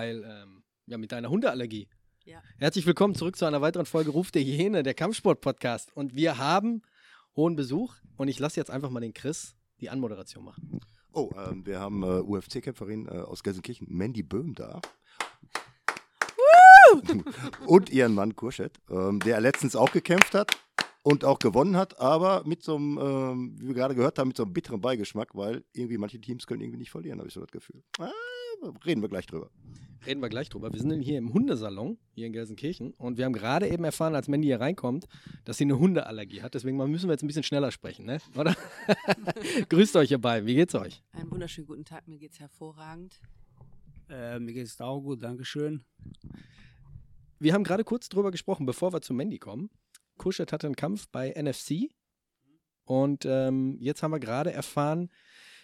Weil, ähm, ja, mit deiner Hundeallergie. Ja. Herzlich willkommen zurück zu einer weiteren Folge Ruf der Hyäne, der Kampfsport-Podcast. Und wir haben hohen Besuch und ich lasse jetzt einfach mal den Chris die Anmoderation machen. Oh, ähm, wir haben äh, UFC-Kämpferin äh, aus Gelsenkirchen, Mandy Böhm, da. und ihren Mann Kurschet, ähm, der letztens auch gekämpft hat und auch gewonnen hat, aber mit so einem, ähm, wie wir gerade gehört haben, mit so einem bitteren Beigeschmack, weil irgendwie manche Teams können irgendwie nicht verlieren, habe ich so das Gefühl. Ah, reden wir gleich drüber. Reden wir gleich drüber. Wir sind hier im Hundesalon, hier in Gelsenkirchen. Und wir haben gerade eben erfahren, als Mandy hier reinkommt, dass sie eine Hundeallergie hat. Deswegen müssen wir jetzt ein bisschen schneller sprechen, ne? Oder? Grüßt euch, ihr beiden. Wie geht's euch? Einen wunderschönen guten Tag, mir geht's hervorragend. Äh, mir geht es auch gut, Dankeschön. Wir haben gerade kurz drüber gesprochen, bevor wir zu Mandy kommen. Kuschet hatte einen Kampf bei NFC. Und ähm, jetzt haben wir gerade erfahren,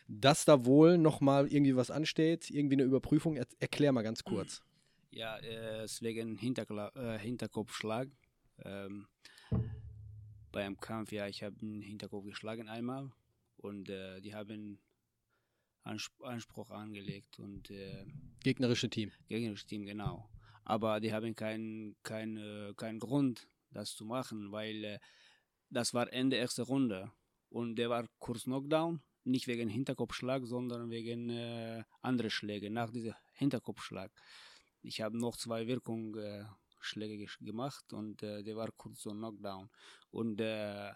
dass da wohl nochmal irgendwie was ansteht, irgendwie eine Überprüfung. Er erklär mal ganz kurz. Ja, äh, es wegen Hinterkla äh, Hinterkopfschlag. Ähm, beim Kampf, ja, ich habe den Hinterkopf geschlagen einmal und äh, die haben Ansp Anspruch angelegt und äh, Gegnerische Team. gegnerisches Team, genau. Aber die haben keinen kein, äh, keinen Grund, das zu machen, weil äh, das war Ende erste Runde und der war kurz Knockdown, nicht wegen Hinterkopfschlag, sondern wegen äh, andere Schläge nach diesem Hinterkopfschlag. Ich habe noch zwei Wirkungsschläge äh, Schläge gemacht und äh, der war kurz so Knockdown. Und äh,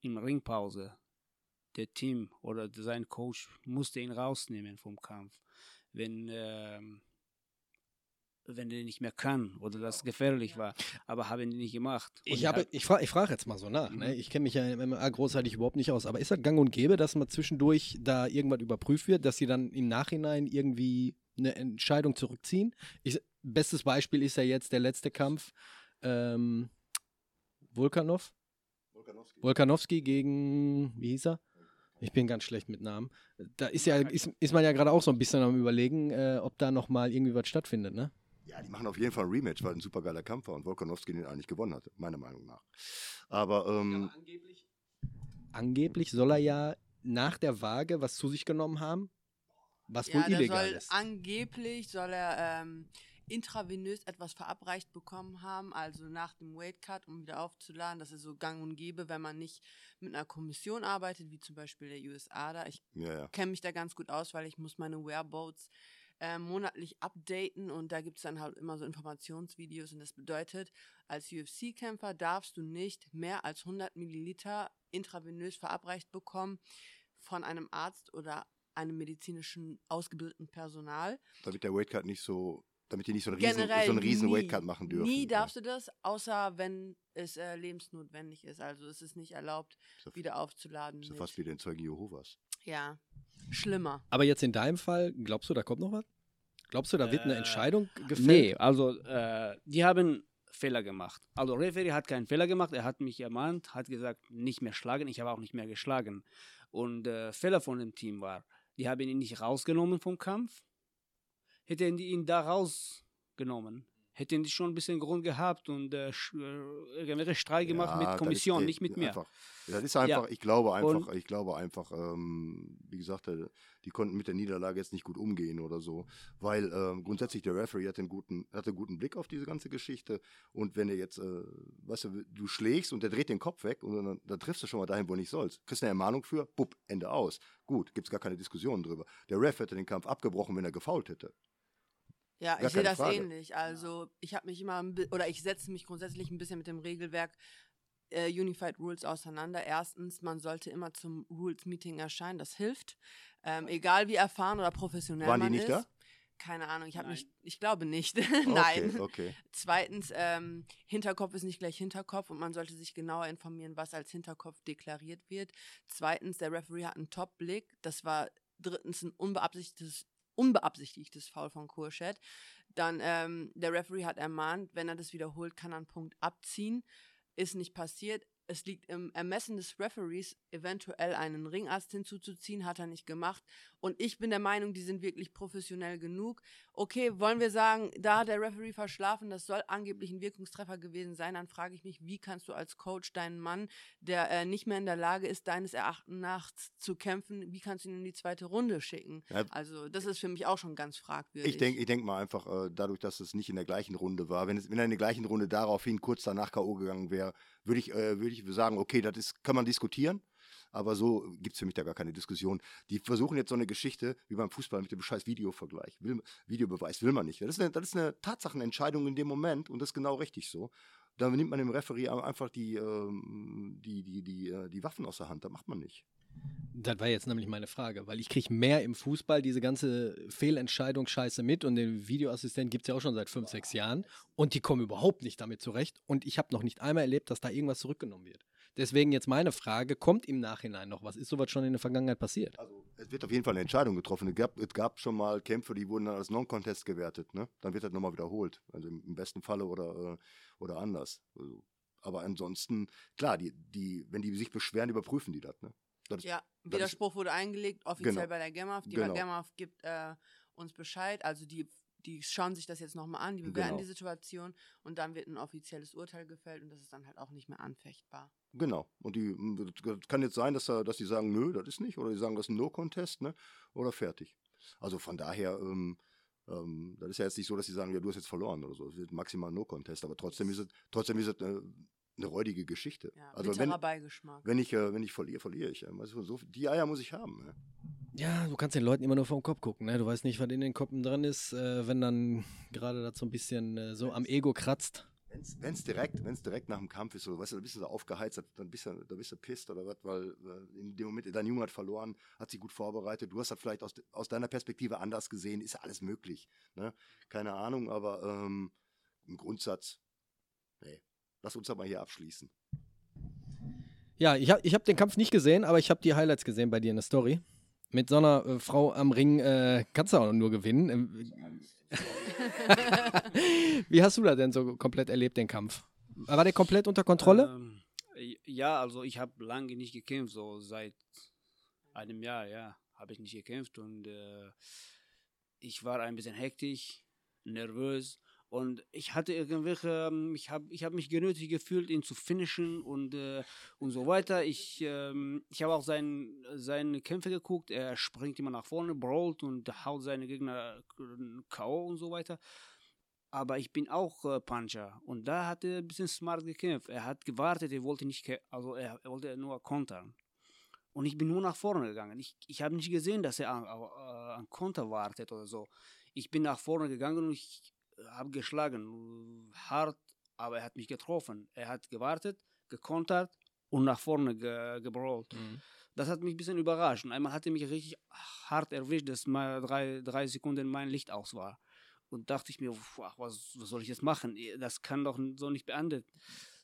in Ringpause, der Team oder sein Coach musste ihn rausnehmen vom Kampf. Wenn ähm, wenn der nicht mehr kann oder das gefährlich war, aber haben die nicht gemacht. Und Ich, die habe, ich frage ich frag jetzt mal so nach. Ne? Ich kenne mich ja im MMA großartig überhaupt nicht aus. Aber ist das gang und gäbe, dass man zwischendurch da irgendwas überprüft wird, dass sie dann im Nachhinein irgendwie eine Entscheidung zurückziehen? Ich, bestes Beispiel ist ja jetzt der letzte Kampf. Ähm, Volkanov? Volkanowski gegen, wie hieß er? Ich bin ganz schlecht mit Namen. Da ist ja, ist, ist man ja gerade auch so ein bisschen am überlegen, äh, ob da nochmal irgendwie was stattfindet, ne? Ja, die machen auf jeden Fall ein Rematch, weil ein super geiler Kampf war und Volkanowski den eigentlich gewonnen hat, meiner Meinung nach. Aber ähm, angeblich, angeblich soll er ja nach der Waage was zu sich genommen haben, was wohl ja, der illegal soll ist. angeblich soll er ähm, intravenös etwas verabreicht bekommen haben, also nach dem Weight Cut, um wieder aufzuladen. Das ist so gang und gäbe, wenn man nicht mit einer Kommission arbeitet, wie zum Beispiel der USA da. Ich ja, ja. kenne mich da ganz gut aus, weil ich muss meine Wearboats äh, monatlich updaten und da gibt es dann halt immer so Informationsvideos und das bedeutet, als UFC-Kämpfer darfst du nicht mehr als 100 Milliliter intravenös verabreicht bekommen von einem Arzt oder einem medizinischen ausgebildeten Personal. damit der Weightcut nicht so, damit die nicht so einen riesen, Generell so einen riesen nie, Weightcut machen dürfen. Nie Ja. darfst du das, außer wenn es äh, lebensnotwendig ist. Also es ist nicht erlaubt, Ist ja- wieder aufzuladen. Ist ja fast wie den Zeugen Jehovas. Ja, schlimmer. Aber jetzt in deinem Fall, glaubst du, da kommt noch was? Glaubst du, da wird eine Äh, Entscheidung gefällt? Nee, also äh, die haben Fehler gemacht. Also Referee hat keinen Fehler gemacht, er hat mich ermahnt, hat gesagt, nicht mehr schlagen, ich habe auch nicht mehr geschlagen. Und äh, Fehler von dem Team war, die haben ihn nicht rausgenommen vom Kampf. Hätten die ihn da rausgenommen, hätten die schon ein bisschen Grund gehabt und äh, sch- äh, irgendwelche Streit gemacht Ja, mit Kommission, ist, nicht mit mir. Einfach, ja, das ist einfach, Ja. ich glaube einfach, Und- ich glaube einfach, ähm, wie gesagt, äh, die konnten mit der Niederlage jetzt nicht gut umgehen oder so, weil ähm, grundsätzlich der Referee hat einen guten, hat einen guten Blick auf diese ganze Geschichte und wenn er jetzt, äh, weißt du, du schlägst und der dreht den Kopf weg und dann, dann triffst du schon mal dahin, wo du nicht sollst. Kriegst eine Ermahnung für, bupp, Ende aus. Gut, gibt's gar keine Diskussion drüber. Der Ref hätte den Kampf abgebrochen, wenn er gefault hätte. Ja, Gar ich sehe das Frage. ähnlich. Also ich habe mich immer, oder ich setze mich grundsätzlich ein bisschen mit dem Regelwerk äh, Unified Rules auseinander. Erstens, man sollte immer zum Rules Meeting erscheinen, das hilft. Ähm, egal wie erfahren oder professionell Waren die man nicht ist. da? keine Ahnung, ich habe nicht, ich glaube nicht. Nein. Okay, okay. Zweitens, ähm, Hinterkopf ist nicht gleich Hinterkopf und man sollte sich genauer informieren, was als Hinterkopf deklariert wird. Zweitens, der Referee hat einen Top-Blick. Das war drittens ein unbeabsichtigtes, unbeabsichtigtes Foul von Kurschet. Dann, ähm, der Referee hat ermahnt, wenn er das wiederholt, kann er einen Punkt abziehen. Ist nicht passiert. Es liegt im Ermessen des Referees, eventuell einen Ringarzt hinzuzuziehen, hat er nicht gemacht. Und ich bin der Meinung, die sind wirklich professionell genug. Okay, wollen wir sagen, da hat der Referee verschlafen, das soll angeblich ein Wirkungstreffer gewesen sein, dann frage ich mich, wie kannst du als Coach deinen Mann, der äh, nicht mehr in der Lage ist, deines Erachtens nach zu kämpfen, wie kannst du ihn in die zweite Runde schicken? Ja. Also, das ist für mich auch schon ganz fragwürdig. Ich denke ich denk mal einfach, äh, dadurch, dass es nicht in der gleichen Runde war, wenn, es, wenn er in der gleichen Runde daraufhin kurz danach K.O. gegangen wäre, würde ich, äh, würd ich sagen, okay, das ist, kann man diskutieren. Aber so gibt es für mich da gar keine Diskussion. Die versuchen jetzt so eine Geschichte wie beim Fußball mit dem scheiß Videovergleich. Will, Videobeweis will man nicht. Das ist, eine, das ist eine Tatsachenentscheidung in dem Moment und das ist genau richtig so. Da nimmt man dem Referee einfach die, ähm, die, die, die, äh, die Waffen aus der Hand. Das macht man nicht. Das war jetzt nämlich meine Frage, weil ich kriege mehr im Fußball diese ganze Fehlentscheidung scheiße mit und den Videoassistenten gibt es ja auch schon seit fünf, sechs Jahren und die kommen überhaupt nicht damit zurecht und ich habe noch nicht einmal erlebt, dass da irgendwas zurückgenommen wird. Deswegen jetzt meine Frage, kommt im Nachhinein noch was? Ist sowas schon in der Vergangenheit passiert? Also es wird auf jeden Fall eine Entscheidung getroffen. Es gab, es gab schon mal Kämpfe, die wurden dann als Non-Contest gewertet. Ne? Dann wird das nochmal wiederholt. Also im, im besten Falle oder, äh, oder anders. Also, aber ansonsten, klar, die, die, wenn die sich beschweren, überprüfen die das. Ne? Das ist- Ja, Widerspruch wurde eingelegt, offiziell Genau. bei der GEMAF. Die Genau. GEMAF gibt äh, uns Bescheid, also die, die schauen sich das jetzt nochmal an, die bewerten Genau. die Situation und dann wird ein offizielles Urteil gefällt und das ist dann halt auch nicht mehr anfechtbar. Genau. Und die das kann jetzt sein, dass, da- dass die sagen, nö, das ist nicht, oder die sagen, das ist ein No-Contest, ne? Oder fertig. Also von daher, ähm, ähm, das ist ja jetzt nicht so, dass sie sagen, ja, du hast jetzt verloren oder so. Es wird maximal No-Contest, aber trotzdem ist es, trotzdem ist es eine, eine räudige Geschichte. Ja, also wenn, Beigeschmack. wenn ich, äh, wenn ich verliere, verliere ich. Also so, die Eier muss ich haben. Ne? Ja, du kannst den Leuten immer nur vom Kopf gucken. Ne? Du weißt nicht, was in den Koppen dran ist, äh, wenn dann gerade das so ein bisschen äh, so am Ego kratzt. Wenn es direkt, wenn's direkt nach dem Kampf ist, so, weißt du, dann bist du so aufgeheizt, dann bist du, da bist du pisst oder was, weil äh, in dem Moment, dein Junge hat verloren, hat sich gut vorbereitet, du hast das vielleicht aus, aus deiner Perspektive anders gesehen, ist ja alles möglich. Ne? Keine Ahnung, aber ähm, im Grundsatz, nee, lass uns aber hier abschließen. Ja, ich habe ich hab den Kampf nicht gesehen, aber ich habe die Highlights gesehen bei dir in der Story. Mit so einer äh, Frau am Ring äh, kannst du auch nur gewinnen. Ähm, Wie hast du das denn so komplett erlebt, den Kampf? War der komplett unter Kontrolle? Ähm, ja, also ich habe lange nicht gekämpft, so seit einem Jahr, ja, habe ich nicht gekämpft und äh, ich war ein bisschen hektisch, nervös und ich hatte irgendwelche, ähm, ich habe ich hab mich genötigt gefühlt, ihn zu finishen und, äh, und so weiter. Ich, ähm, ich habe auch sein, seine Kämpfe geguckt, er springt immer nach vorne, brawlt und haut seine Gegner äh, K.O. und so weiter. Aber ich bin auch äh, Puncher und da hat er ein bisschen smart gekämpft. Er hat gewartet, er wollte nicht, also er, er wollte nur kontern. Und ich bin nur nach vorne gegangen. Ich, ich habe nicht gesehen, dass er an, äh, an Konter wartet oder so. Ich bin nach vorne gegangen und ich habe geschlagen. Hart, aber er hat mich getroffen. Er hat gewartet, gekontert und nach vorne ge, gebrawlt. Mhm. Das hat mich ein bisschen überrascht. Und einmal hat er mich richtig hart erwischt, dass mal drei, drei Sekunden mein Licht aus war. Und dachte ich mir, ach, was, was soll ich jetzt machen? Das kann doch so nicht beendet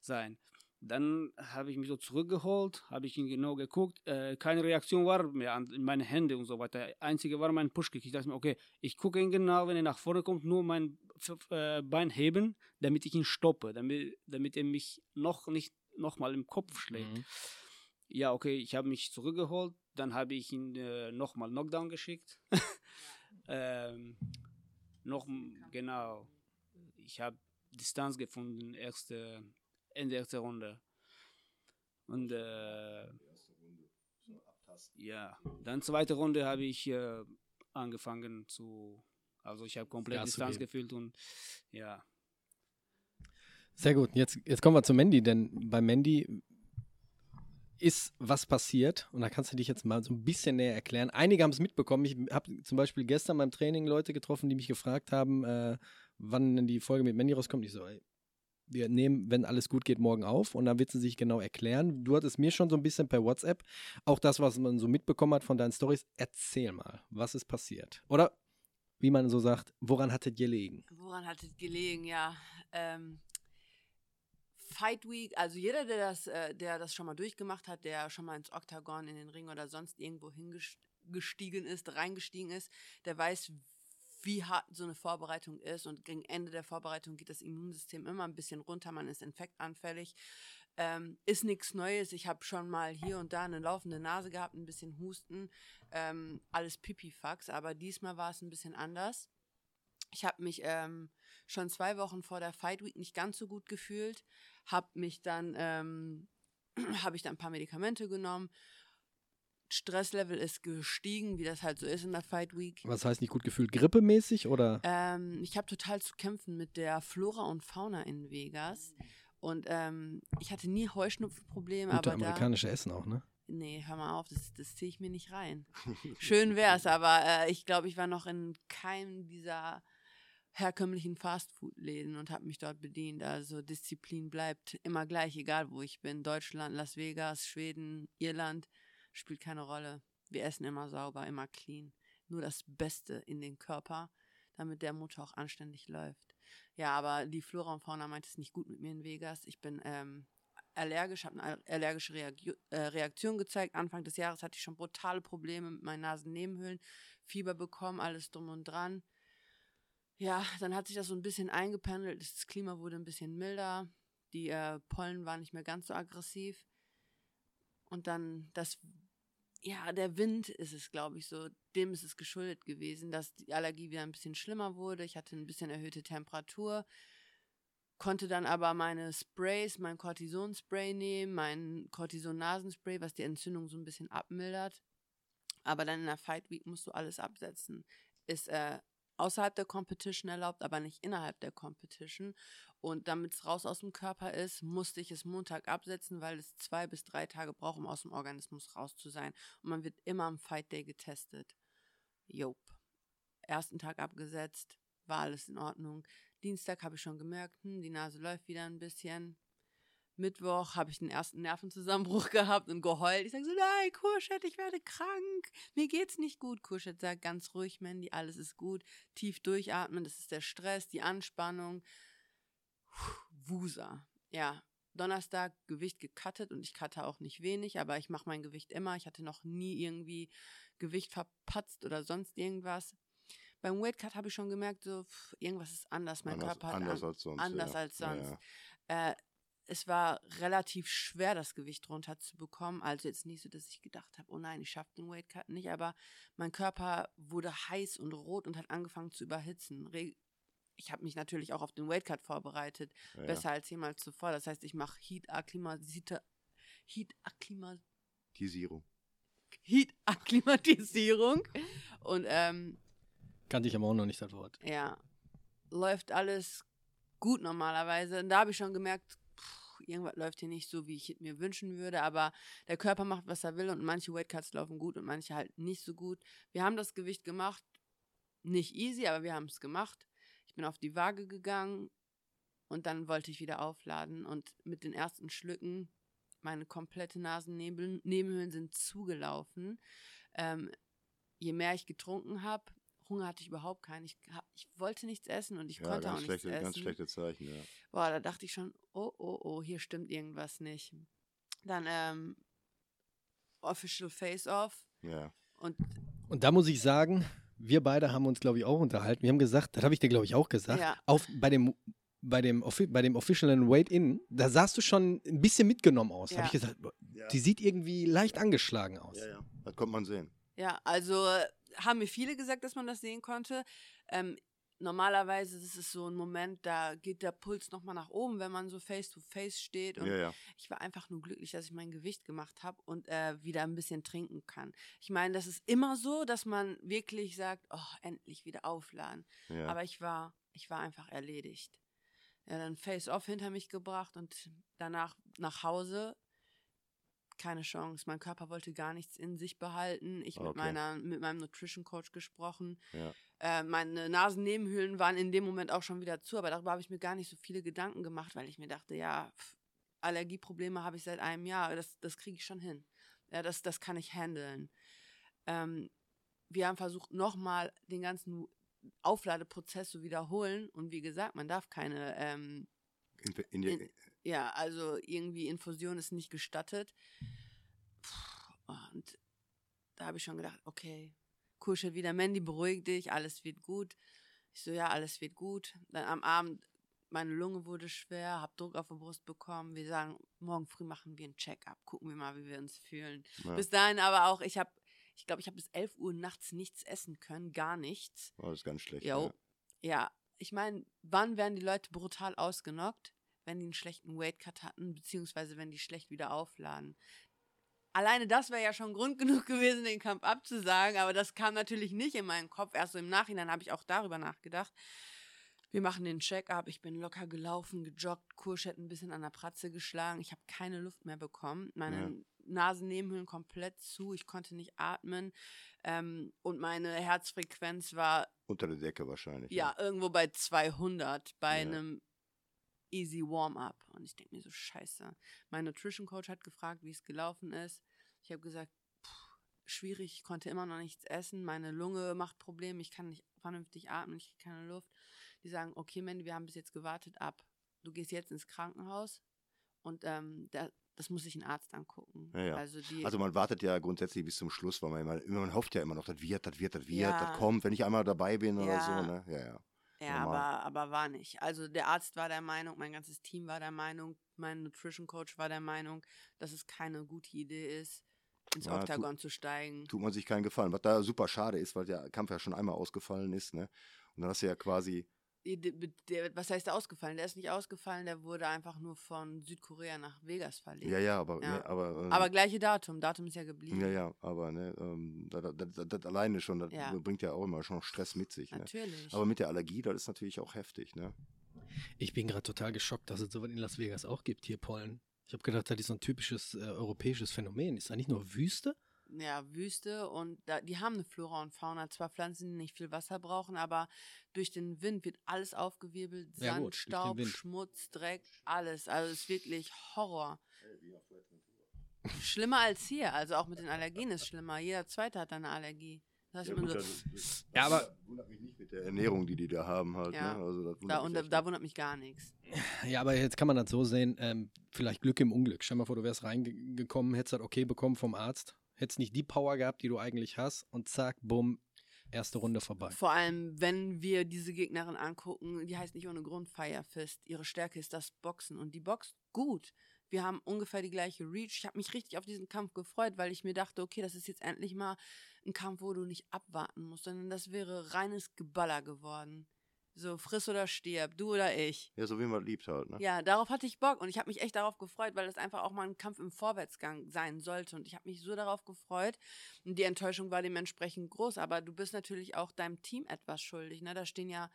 sein. Dann habe ich mich so zurückgeholt, habe ich ihn genau geguckt. Äh, keine Reaktion war mehr an in meine Hände und so weiter. Einzige war mein Pushkick. Ich dachte mir, okay, ich gucke ihn genau, wenn er nach vorne kommt, nur mein äh, Bein heben, damit ich ihn stoppe, damit, damit er mich noch nicht nochmal im Kopf schlägt. Mhm. Ja, okay, ich habe mich zurückgeholt. Dann habe ich ihn äh, nochmal Knockdown geschickt. ähm, noch, genau. Ich habe Distanz gefunden, erste, Ende erste Runde. Und äh, ja, dann zweite Runde habe ich äh, angefangen zu, also ich habe komplett zu Distanz gefühlt und ja, Sehr gut. Jetzt, jetzt kommen wir zu Mandy, denn bei Mandy ist was passiert und da kannst du dich jetzt mal so ein bisschen näher erklären. Einige haben es mitbekommen. Ich habe zum Beispiel gestern beim Training Leute getroffen, die mich gefragt haben, äh, wann denn die Folge mit Mandy rauskommt. Ich so, ey, wir nehmen, wenn alles gut geht, morgen auf und dann wird sie sich genau erklären. Du hattest mir schon so ein bisschen per WhatsApp auch das, was man so mitbekommen hat von deinen Stories. Erzähl mal, was ist passiert? Oder wie man so sagt, woran hattet gelegen? Woran hat es gelegen, ja. Ähm, Fight Week, also jeder, der das, äh, der das schon mal durchgemacht hat, der schon mal ins Oktagon, in den Ring oder sonst irgendwo hingestiegen ist, reingestiegen ist, der weiß, wie hart so eine Vorbereitung ist. Und gegen Ende der Vorbereitung geht das Immunsystem immer ein bisschen runter, man ist infektanfällig. Ähm, ist nichts Neues. Ich habe schon mal hier und da eine laufende Nase gehabt, ein bisschen Husten, ähm, alles Pipifax, aber diesmal war es ein bisschen anders. Ich habe mich ähm, schon zwei Wochen vor der Fight Week nicht ganz so gut gefühlt, habe mich dann, ähm, habe ich dann ein paar Medikamente genommen. Stresslevel ist gestiegen, wie das halt so ist in der Fight Week. Was heißt nicht gut gefühlt? Grippemäßig oder? Ähm, ich habe total zu kämpfen mit der Flora und Fauna in Vegas. Und ähm, ich hatte nie Heuschnupfenprobleme, Gute aber da, amerikanische Essen auch, ne? Nee, hör mal auf, das, das ziehe ich mir nicht rein. Schön wär's, aber äh, ich glaube, ich war noch in keinem dieser herkömmlichen Fastfood-Läden und habe mich dort bedient. Also Disziplin bleibt immer gleich, egal wo ich bin. Deutschland, Las Vegas, Schweden, Irland, spielt keine Rolle. Wir essen immer sauber, immer clean. Nur das Beste in den Körper, damit der Motor auch anständig läuft. Ja, aber die Flora und Fauna meint es nicht gut mit mir in Vegas. Ich bin ähm, allergisch, habe eine allergische äh, Reaktion gezeigt. Anfang des Jahres hatte ich schon brutale Probleme mit meinen Nasennebenhöhlen, Fieber bekommen, alles drum und dran. Ja, dann hat sich das so ein bisschen eingependelt. Das Klima wurde ein bisschen milder. Die äh, Pollen waren nicht mehr ganz so aggressiv. Und dann das, ja, der Wind ist es, glaube ich, so. Dem ist es geschuldet gewesen, dass die Allergie wieder ein bisschen schlimmer wurde. Ich hatte ein bisschen erhöhte Temperatur konnte dann aber meine Sprays, mein Cortison-Spray nehmen, mein Cortison-Nasenspray, was die Entzündung so ein bisschen abmildert. Aber dann in der Fight Week musst du alles absetzen. Ist äh, außerhalb der Competition erlaubt, aber nicht innerhalb der Competition. Und damit es raus aus dem Körper ist, musste ich es Montag absetzen, weil es zwei bis drei Tage braucht, um aus dem Organismus raus zu sein. Und man wird immer am Fight Day getestet. Jop. Ersten Tag abgesetzt, war alles in Ordnung. Dienstag habe ich schon gemerkt, hm, die Nase läuft wieder ein bisschen. Mittwoch habe ich den ersten Nervenzusammenbruch gehabt und geheult. Ich sage so, nein, Kurschett, ich werde krank. Mir geht's nicht gut. Kurschett sagt ganz ruhig, Mandy, alles ist gut. Tief durchatmen, das ist der Stress, die Anspannung. Wusa. Ja, Donnerstag Gewicht gecuttet und ich cutte auch nicht wenig, aber ich mache mein Gewicht immer. Ich hatte noch nie irgendwie Gewicht verpatzt oder sonst irgendwas. Beim Weightcut habe ich schon gemerkt, so pff, irgendwas ist anders. Mein Anders- Körper hat anders an, als sonst, Anders ja. als sonst. ja. Äh, es war relativ schwer, das Gewicht runterzubekommen. Also jetzt nicht so, dass ich gedacht habe, oh nein, ich schaffe den Weightcut nicht, aber mein Körper wurde heiß und rot und hat angefangen zu überhitzen. Ich habe mich natürlich auch auf den Weightcut vorbereitet, Ja, besser als jemals zuvor. Das heißt, ich mache Heat Akklimatisierung. Heat Akklima Tisierung. Heat Akklimatisierung und ähm, Kannte ich aber auch noch nicht das Wort. ja, läuft alles gut normalerweise. Und da habe ich schon gemerkt, irgendwas läuft hier nicht so, wie ich mir wünschen würde. Aber der Körper macht, was er will und manche Weightcuts laufen gut und manche halt nicht so gut. Wir haben das Gewicht gemacht. Nicht easy, aber wir haben es gemacht. Ich bin auf die Waage gegangen und dann wollte ich wieder aufladen. Und mit den ersten Schlücken, meine komplette Nasennebenhöhlen sind zugelaufen. Ähm, je mehr ich getrunken habe, Hunger hatte ich überhaupt keinen. Ich, hab, ich wollte nichts essen und ich Ja, konnte auch ganz nichts schlechte, essen. ganz schlechte Zeichen, ja. Boah, da dachte ich schon, oh, oh, oh, hier stimmt irgendwas nicht. Dann ähm, Official Face-Off Ja. und Und da muss ich sagen, wir beide haben uns, glaube ich, auch unterhalten. Wir haben gesagt, das habe ich dir, glaube ich, auch gesagt, Ja. auf, bei dem bei dem, bei dem Official Wait-In, da sahst du schon ein bisschen mitgenommen aus. Da Ja. habe ich gesagt, die sieht irgendwie leicht angeschlagen aus. ja, ja. Das kommt man sehen. Ja, also haben mir viele gesagt, dass man das sehen konnte. Ähm, normalerweise ist es so ein Moment, da geht der Puls nochmal nach oben, wenn man so face-to-face steht. Und Ja, ja. ich war einfach nur glücklich, dass ich mein Gewicht gemacht habe und äh, wieder ein bisschen trinken kann. Ich meine, das ist immer so, dass man wirklich sagt, oh, endlich wieder aufladen. ja. Aber ich war, ich war einfach erledigt. Ja, dann Face-Off hinter mich gebracht und danach nach Hause. Keine Chance. Mein Körper wollte gar nichts in sich behalten. Ich mit Okay. meiner, mit meinem Nutrition Coach gesprochen. Ja. Äh, meine Nasennebenhöhlen waren in dem Moment auch schon wieder zu, aber darüber habe ich mir gar nicht so viele Gedanken gemacht, weil ich mir dachte, ja, pff, Allergieprobleme habe ich seit einem Jahr, das, das kriege ich schon hin. Ja, das, das kann ich handeln. Ähm, wir haben versucht, nochmal den ganzen Aufladeprozess so wiederholen. Und wie gesagt, man darf keine, ähm, In, in, In- ja, also irgendwie Infusion ist nicht gestattet. Puh, Und da habe ich schon gedacht, okay, kuschel wieder, Mandy, beruhig dich, alles wird gut. Ich so, ja, alles wird gut. Dann am Abend, meine Lunge wurde schwer, habe Druck auf der Brust bekommen. Wir sagen, morgen früh machen wir ein Check-up, gucken wir mal, wie wir uns fühlen. ja, Bis dahin aber auch, ich habe, ich glaube, ich habe bis 11 Uhr nachts nichts essen können, gar nichts. oh, das ist ganz schlecht. Jo. Ja. Ja, ich meine, wann werden die Leute brutal ausgenockt? Wenn die einen schlechten Weightcut hatten, beziehungsweise wenn die schlecht wieder aufladen. Alleine das wäre ja schon Grund genug gewesen, den Kampf abzusagen, aber das kam natürlich nicht in meinen Kopf. Erst so im Nachhinein habe ich auch darüber nachgedacht. Wir machen den Check-up, ich bin locker gelaufen, gejoggt, Kursch hat ein bisschen an der Pratze geschlagen. Ich habe keine Luft mehr bekommen. Meine Ja. Nasennebenhöhlen komplett zu, ich konnte nicht atmen. Ähm, und meine Herzfrequenz war Unter der Decke wahrscheinlich. ja, irgendwo bei 200 bei Ja. einem Easy Warm-up. Und ich denke mir so, scheiße. Mein Nutrition Coach hat gefragt, wie es gelaufen ist. Ich habe gesagt, pff, schwierig, ich konnte immer noch nichts essen. Meine Lunge macht Probleme, ich kann nicht vernünftig atmen, ich kriege keine Luft. Die sagen, okay, Mandy, wir haben bis jetzt gewartet ab. Du gehst jetzt ins Krankenhaus und ähm, da, das muss sich ein Arzt angucken. Ja, ja. Also, die, Also man wartet ja grundsätzlich bis zum Schluss, weil man immer, man hofft ja immer noch, das wird, das wird, das wird, Ja. das kommt, wenn ich einmal dabei bin oder so, ne? Ja, ja. Ja, Normal. aber, aber war nicht. Also der Arzt war der Meinung, mein ganzes Team war der Meinung, mein Nutrition Coach war der Meinung, dass es keine gute Idee ist, ins Ja, Oktagon zu steigen. Tut man sich keinen Gefallen. Was da super schade ist, weil der Kampf ja schon einmal ausgefallen ist, ne? Und dann hast du ja quasi, Der, was heißt der ausgefallen? Der ist nicht ausgefallen, der wurde einfach nur von Südkorea nach Vegas verlegt. ja, ja, aber, Ja. Ne, aber, ähm, Aber gleiche Datum, Datum ist ja geblieben. ja, ja, aber, ne, ähm, das, das, das, das alleine schon, das Ja. bringt ja auch immer schon Stress mit sich, ne? Natürlich. Aber mit der Allergie, das ist natürlich auch heftig, ne? Ich bin gerade total geschockt, dass es sowas in Las Vegas auch gibt, hier Pollen. Ich habe gedacht, das ist so ein typisches äh, europäisches Phänomen. Ist da nicht nur Wüste? Ja, Wüste und da, die haben eine Flora und Fauna. Zwar Pflanzen, die nicht viel Wasser brauchen, aber durch den Wind wird alles aufgewirbelt. Ja, Sand, gut, durch den Staub. Schmutz, Dreck, alles. Also es ist wirklich Horror. Schlimmer als hier. Also auch mit den Allergien ist schlimmer. Jeder Zweite hat eine Allergie. Das heißt immer so, Ja, aber- wundert mich nicht mit der Ernährung, die die da haben halt, Ja. ne? Also das wundert da, mich und da, da wundert mich gar nichts. Ja, aber jetzt kann man das so sehen, ähm, vielleicht Glück im Unglück. Stell mal vor, du wärst reingekommen, hättest das okay bekommen vom Arzt, hättest nicht die Power gehabt, die du eigentlich hast und zack, bumm, erste Runde vorbei. Vor allem, wenn wir diese Gegnerin angucken, die heißt nicht ohne Grund Fire Fist. Ihre Stärke ist das Boxen und die boxt gut. Wir haben ungefähr die gleiche Reach. Ich habe mich richtig auf diesen Kampf gefreut, weil ich mir dachte, okay, das ist jetzt endlich mal ein Kampf, wo du nicht abwarten musst, sondern das wäre reines Geballer geworden. So, friss oder stirb, du oder ich. Ja, so wie man liebt halt, ne? Ja, darauf hatte ich Bock und ich habe mich echt darauf gefreut, weil das einfach auch mal ein Kampf im Vorwärtsgang sein sollte und ich habe mich so darauf gefreut und die Enttäuschung war dementsprechend groß, aber du bist natürlich auch deinem Team etwas schuldig, ne? Da stehen ja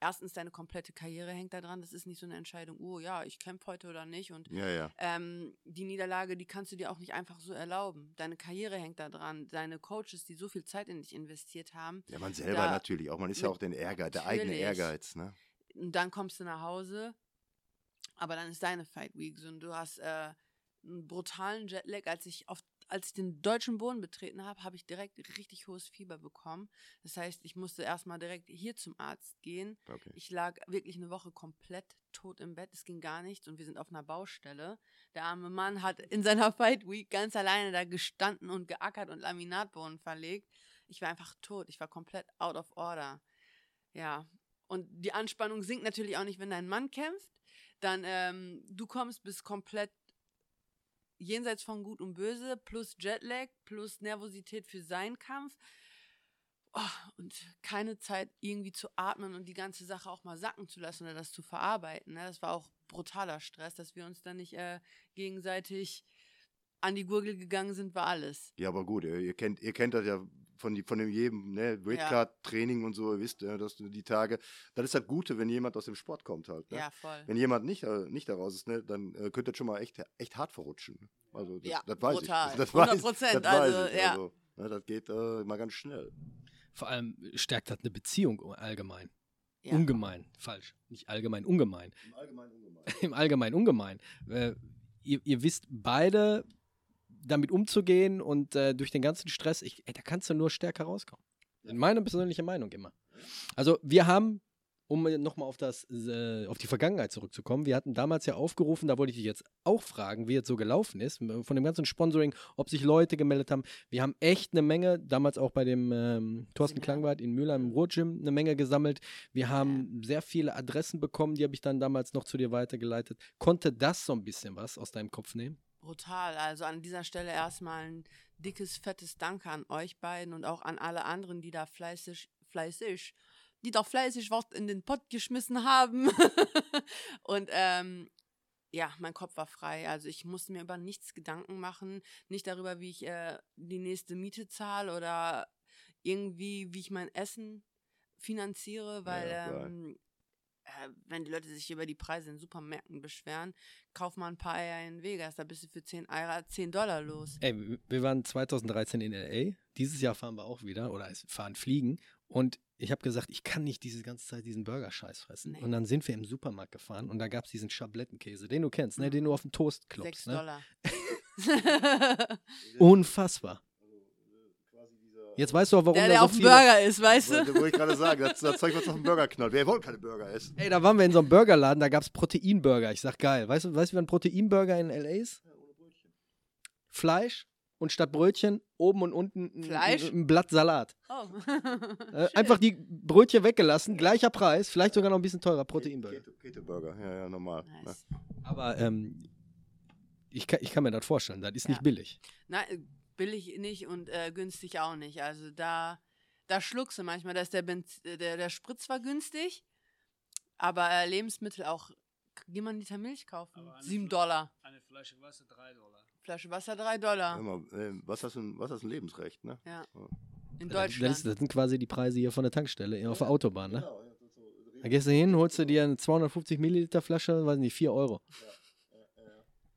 erstens deine komplette Karriere hängt da dran, das ist nicht so eine Entscheidung, oh ja, ich kämpfe heute oder nicht und Ja, ja. ähm, die Niederlage, die kannst du dir auch nicht einfach so erlauben. Deine Karriere hängt da dran, deine Coaches, die so viel Zeit in dich investiert haben, Ja, man selber Da- natürlich auch. Man ist ja auch den Ehrgeiz, der eigene. Ehrgeiz, ne? und dann kommst du nach Hause, aber dann ist deine Fight Week so und du hast äh, einen brutalen Jetlag. Als ich auf als ich den deutschen Boden betreten habe, habe ich direkt richtig hohes Fieber bekommen. Das heißt, ich musste erstmal direkt hier zum Arzt gehen. Okay. Ich lag wirklich eine Woche komplett tot im Bett. Es ging gar nichts und wir sind auf einer Baustelle. Der arme Mann hat in seiner Fight Week ganz alleine da gestanden und geackert und Laminatboden verlegt. Ich war einfach tot. Ich war komplett out of order. Ja. Und die Anspannung sinkt natürlich auch nicht, wenn dein Mann kämpft. Dann ähm, du kommst, bist komplett jenseits von Gut und Böse, plus Jetlag, plus Nervosität für seinen Kampf. Oh, und keine Zeit irgendwie zu atmen und die ganze Sache auch mal sacken zu lassen oder das zu verarbeiten. Ne? Das war auch brutaler Stress, dass wir uns dann nicht äh, gegenseitig an die Gurgel gegangen sind, war alles. Ja, aber gut, ihr, ihr kennt, ihr kennt das ja von, die, von dem jedem, ne, Weightcard-Training und so, ihr wisst, ja, dass du die Tage, das ist das Gute, wenn jemand aus dem Sport kommt halt, ne? Ja, voll. Wenn jemand nicht, äh, nicht daraus ist, ne, dann äh, könnte das schon mal echt, echt hart verrutschen. Also das, Ja, das weiß brutal. ich. Das, das weiß, 100%, das also, weiß ich. ja. Also, ne, das geht äh, mal ganz schnell. Vor allem stärkt das eine Beziehung allgemein. Ja. Ungemein, falsch. Nicht allgemein, ungemein. Im Allgemeinen ungemein. Im Allgemeinen ungemein. Äh, ihr, ihr wisst beide damit umzugehen und äh, durch den ganzen Stress, ich, ey, da kannst du nur stärker rauskommen. In meiner persönlichen Meinung immer. Also wir haben, um nochmal auf äh, auf die Vergangenheit zurückzukommen, wir hatten damals ja aufgerufen, da wollte ich dich jetzt auch fragen, wie jetzt so gelaufen ist, von dem ganzen Sponsoring, ob sich Leute gemeldet haben. Wir haben echt eine Menge, damals auch bei dem ähm, Thorsten. Klangwart in Mülheim im Ruhrgym eine Menge gesammelt. Wir haben sehr viele Adressen bekommen, die habe ich dann damals noch zu dir weitergeleitet. Konnte das so ein bisschen was aus deinem Kopf nehmen? Brutal. Also an dieser Stelle erstmal ein dickes, fettes Danke an euch beiden und auch an alle anderen, die da fleißig, fleißig, die da fleißig was in den Pott geschmissen haben. und ähm, ja, mein Kopf war frei. Also ich musste mir über nichts Gedanken machen. Nicht darüber, wie ich äh, die nächste Miete zahle oder irgendwie, wie ich mein Essen finanziere, weil Ja, ähm, äh, wenn die Leute sich über die Preise in Supermärkten beschweren, kauf mal ein paar Eier in Vegas, da bist du für 10, Eier, 10 Dollar los. Ey, wir waren 2013 in LA. Dieses Jahr fahren wir auch wieder oder fahren fliegen. Und ich habe gesagt, ich kann nicht diese ganze Zeit diesen Burger-Scheiß fressen. Nee. Und dann sind wir im Supermarkt gefahren und da gab es diesen Schablettenkäse, den du kennst, ne? Den du auf den Toast 6 klopfst. Ne? Dollar. Unfassbar. Jetzt weißt du auch, warum der, da der so auf dem. Burger ist, weißt Das du? wollte ich gerade sagen, das, das Zeug, was auf dem Burger knallt. Wer wollte keine Burger essen? Ey, da waren wir in so einem Burgerladen, da gab es Proteinburger. Ich sag geil. Weißt du, weißt du, wie ein Proteinburger in LA ist? Fleisch und statt Brötchen oben und unten ein, Fleisch? ein Blatt Salat. Oh. Äh, einfach die Brötchen weggelassen, gleicher Preis, vielleicht sogar noch ein bisschen teurer Proteinburger. Keto, Keto Burger, ja, ja, normal. Ne? nice. Aber ähm, ich, kann, ich kann mir das vorstellen, das ist nicht Ja. billig. Nein, äh, billig nicht und äh, günstig auch nicht. Also da, da schluckst du manchmal, dass der, Benz, äh, der, der Sprit zwar günstig, aber äh, Lebensmittel auch. Geh mal einen Liter Milch kaufen. Aber eine 7 Fl- Dollar. Eine Flasche Wasser 3 Dollar. Flasche Wasser 3 Dollar. Hör mal, äh, was hast du ein, was hast du ein Lebensrecht, ne? Ja. Ja. In Das, Deutschland. ist, das sind quasi die Preise hier von der Tankstelle auf der Autobahn. Ne? Genau, ja, ist Da gehst du hin, holst du dir eine 250 Milliliter Flasche, weiß nicht, 4 Euro.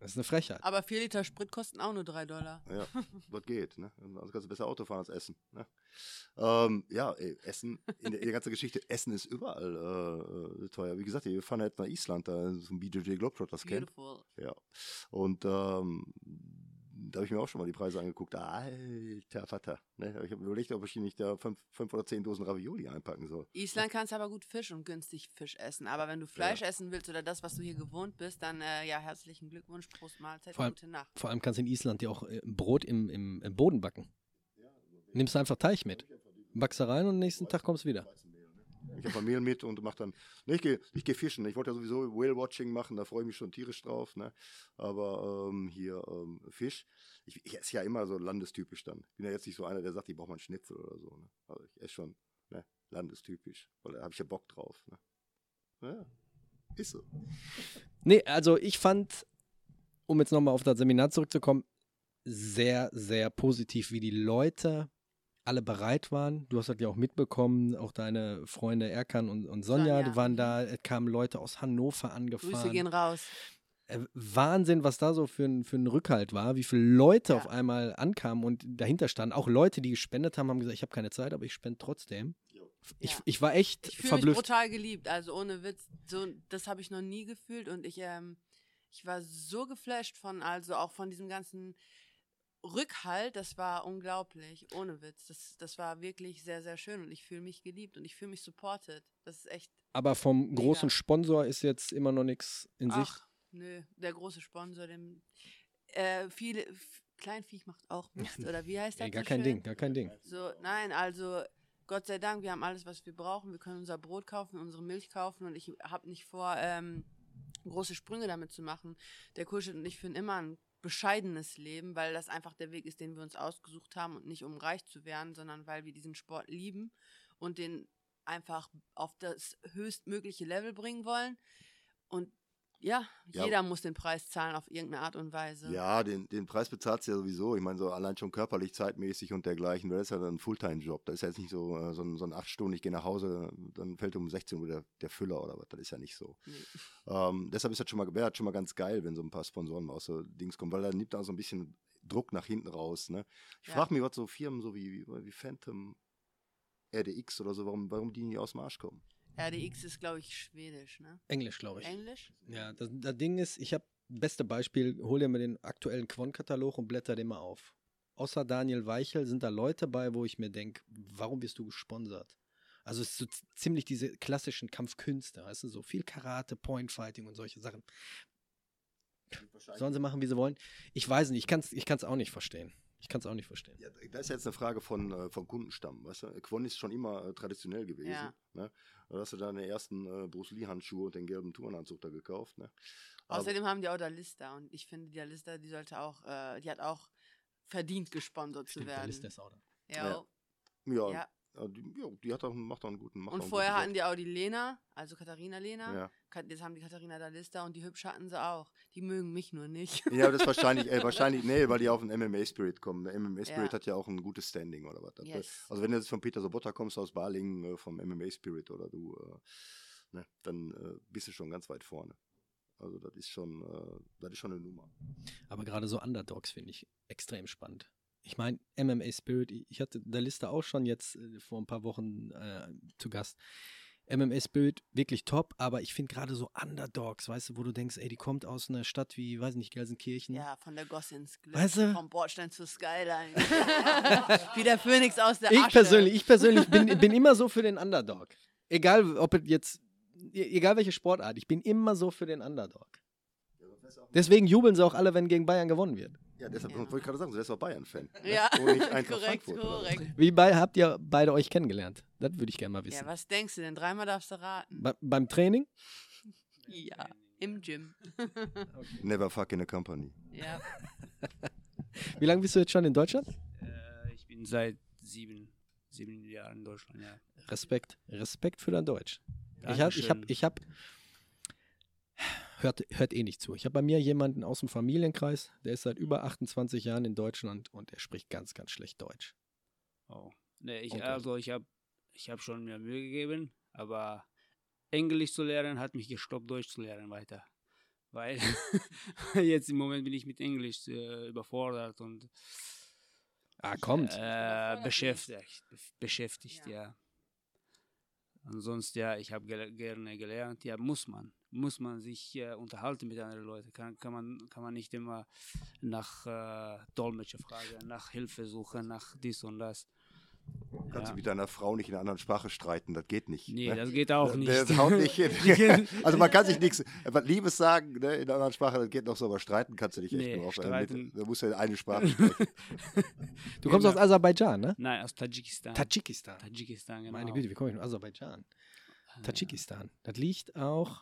Das ist eine Frechheit. aber 4 Liter Sprit kosten auch nur 3 Dollar. Ja, das geht. Ne? Also kannst du besser Auto fahren als Essen. Ne? Ähm, ja, ey, Essen, in der, in der ganzen Geschichte, Essen ist überall äh, äh, teuer. Wie gesagt, wir fahren jetzt nach Island, da zum BJJ Globetrotters Camp. Beautiful. Ja. Und ähm, da habe ich mir auch schon mal die Preise angeguckt. Alter Vater. Ne? Ich habe überlegt, ob ich nicht da fünf, fünf oder zehn Dosen Ravioli einpacken soll. Island kannst aber gut Fisch und günstig Fisch essen. Aber wenn du Fleisch essen willst oder das, was du hier gewohnt bist, dann äh, ja, herzlichen Glückwunsch, Prost Mahlzeit, Vor allem- gute Nacht. Vor allem kannst du in Island dir auch äh, Brot im, im, im Boden backen. Nimmst du einfach Teig mit. Backst da rein und nächsten Tag kommst du wieder. Ich habe Mehl mit und mache dann. Ne, ich gehe ich geh fischen. Ich wollte ja sowieso Whale-Watching machen, da freue ich mich schon tierisch drauf. Ne? Aber ähm, hier ähm, Fisch, ich, ich esse ja immer so landestypisch dann. Ich bin ja jetzt nicht so einer, der sagt, ich brauche mal einen Schnitzel oder so. Ne? Also ich esse schon ne? landestypisch, weil da habe ich ja Bock drauf. Ne? Ja, ist so. Nee, also ich fand, um jetzt nochmal auf das Seminar zurückzukommen, sehr, sehr positiv, wie die Leute alle bereit waren. Du hast das ja auch mitbekommen, auch deine Freunde Erkan und, und Sonja, Sonja. die waren da, es kamen Leute aus Hannover Grüße angefahren. gehen raus. Äh, Wahnsinn, was da so für ein, für ein Rückhalt war, wie viele Leute Ja. auf einmal ankamen und dahinter standen. Auch Leute, die gespendet haben, haben gesagt, ich habe keine Zeit, aber ich spende trotzdem. Ich, Ja. ich war echt Ich fühle mich verblüfft. brutal geliebt, also ohne Witz. So, das habe ich noch nie gefühlt und ich, ähm, ich war so geflasht von, also auch von diesem ganzen Rückhalt, das war unglaublich, ohne Witz. Das, das war wirklich sehr, sehr schön und ich fühle mich geliebt und ich fühle mich supported. Das ist echt, Aber vom Mega. großen Sponsor ist jetzt immer noch nichts in Sicht. ach, nö, der große Sponsor, dem, äh, viele, Kleinviech macht auch Mist, oder wie heißt das? Ey, gar so kein schön? Ding, gar kein Ding. So, nein, also Gott sei Dank, wir haben alles, was wir brauchen. Wir können unser Brot kaufen, unsere Milch kaufen und ich habe nicht vor, ähm, große Sprünge damit zu machen. Der Kurschnitt und ich führen immer ein bescheidenes Leben, weil das einfach der Weg ist, den wir uns ausgesucht haben und nicht um reich zu werden, sondern weil wir diesen Sport lieben und den einfach auf das höchstmögliche Level bringen wollen. Und ja, Ja. jeder muss den Preis zahlen auf irgendeine Art und Weise. Ja, den, den Preis bezahlt ja sowieso. Ich meine, so allein schon körperlich, zeitmäßig und dergleichen, weil das ist ja dann ein Fulltime-Job. Das ist ja jetzt nicht so, äh, so, ein, so ein acht Stunden, ich gehe nach Hause, dann fällt um 16 Uhr der, der Füller oder was. Das ist ja nicht so. Nee. Ähm, deshalb ist das schon mal, wäre das schon mal ganz geil, wenn so ein paar Sponsoren aus so Dings kommen, weil da nimmt da so ein bisschen Druck nach hinten raus. Ne? Ich Ja. frage mich, was so Firmen so wie, wie, wie Phantom, RDX oder so, warum, warum die nicht aus dem Arsch kommen. RDX ist, glaube ich, schwedisch, ne? Englisch, glaube ich. Englisch? Ja, das, das Ding ist, ich habe, beste Beispiel, hol dir mal den aktuellen Quon-Katalog und blätter den mal auf. Außer Daniel Weichel sind da Leute bei, wo ich mir denke, warum bist du gesponsert? Also es ist so ziemlich diese klassischen Kampfkünste, weißt du, so viel Karate, Pointfighting und solche Sachen. Sollen sie machen, wie sie wollen? Ich weiß nicht, ich kann es ich kann's auch nicht verstehen. Ich kann es auch nicht verstehen. Ja, das ist jetzt eine Frage von, äh, vom Kundenstamm, weißt du? Quon ist schon immer äh, traditionell gewesen. Ja. Ne? Da hast du deine ersten äh, Bruce Lee-Handschuhe und den gelben Turnanzug da gekauft. Ne? Außerdem haben die auch Dalista und ich finde, die Dalista, die sollte auch, äh, die hat auch verdient gesponsert zu Stimmt, der werden. Liste ist auch da. Ja. Ja. ja, Ja. ja, die, ja, die hat auch, macht auch einen guten macht Und vorher guten hatten die auch die Lena, also Katharina Lena. Ja. Jetzt haben die Katharina Dalista und die Hübsch hatten sie auch. Die mögen mich nur nicht. ja, das ist wahrscheinlich, äh, wahrscheinlich, nee, weil die auf den MMA-Spirit kommen. Der MMA-Spirit Ja. hat ja auch ein gutes Standing oder was. Das- Yes. Also wenn du jetzt von Peter Sobotta kommst aus Balingen, äh, vom MMA-Spirit oder du, äh, ne, dann äh, bist du schon ganz weit vorne. Also das ist schon, äh, das ist schon eine Nummer. Aber gerade so Underdogs finde ich extrem spannend. Ich meine, MMA Spirit, ich- hatte der Liste auch schon jetzt äh, vor ein paar Wochen äh, zu Gast. MMA Spirit wirklich top, aber ich finde gerade so Underdogs, weißt du, wo du denkst, ey, die kommt aus einer Stadt wie, weiß nicht, Gelsenkirchen. Ja, von der Goss ins Glück. Weißt du? Vom Bordstein zur Skyline. Wie der Phönix aus der Ich Asche. persönlich, ich persönlich bin, bin immer so für den Underdog. Egal, ob es jetzt, e- egal welche Sportart, ich bin immer so für den Underdog. Deswegen jubeln sie auch alle, wenn gegen Bayern gewonnen wird. Ja, deshalb Ja. wollte ich gerade sagen, du wärst auch Bayern-Fan. ne? Ja, korrekt, korrekt. Wie bei, habt ihr beide euch kennengelernt? Das würde ich gerne mal Ja, wissen. was denkst du denn? Dreimal darfst du raten. Be beim Training? Ja, im Gym. Never fuck in a company. Ja. Wie lange bist du jetzt schon in Deutschland? Äh, ich bin seit sieben, sieben Jahren in Deutschland, ja. Respekt. Respekt für dein Deutsch. Ich habe, ich habe, Dankeschön. ich habe, hört, hört eh nicht zu. Ich habe bei mir jemanden aus dem Familienkreis, der ist seit über 28 Jahren in Deutschland und der spricht ganz, ganz schlecht Deutsch. Oh. Nee, ich, Okay. also ich habe ich hab schon mir Mühe gegeben, aber Englisch zu lernen hat mich gestoppt, Deutsch zu lernen weiter. Weil jetzt im Moment bin ich mit Englisch äh, überfordert und Ah, kommt. äh, beschäftigt. Beschäftigt, Ja. ja. Ansonsten, ja, ich habe gel gerne gelernt. Ja, muss man. Muss man sich äh, unterhalten mit anderen Leuten. Kann, kann, man, kann man nicht immer nach äh, Dolmetscher fragen, nach Hilfe suchen, nach dies und das. Kannst Ja. du mit deiner Frau nicht in einer anderen Sprache streiten, das geht nicht. Nee, ne? das geht auch Das- nicht. Das haut nicht hin. also man kann sich nichts, Liebes sagen ne, in einer anderen Sprache, das geht noch so, aber streiten kannst du nicht echt Nee, nur auf einer streiten-. Da musst du ja eine Sprache sprechen. Du kommst aus Aserbaidschan, ne? Nein, aus Tadschikistan. Tadschikistan. Tadschikistan, genau. Meine Güte, wie komme ich von Aserbaidschan? Äh, Tadschikistan. Das liegt auch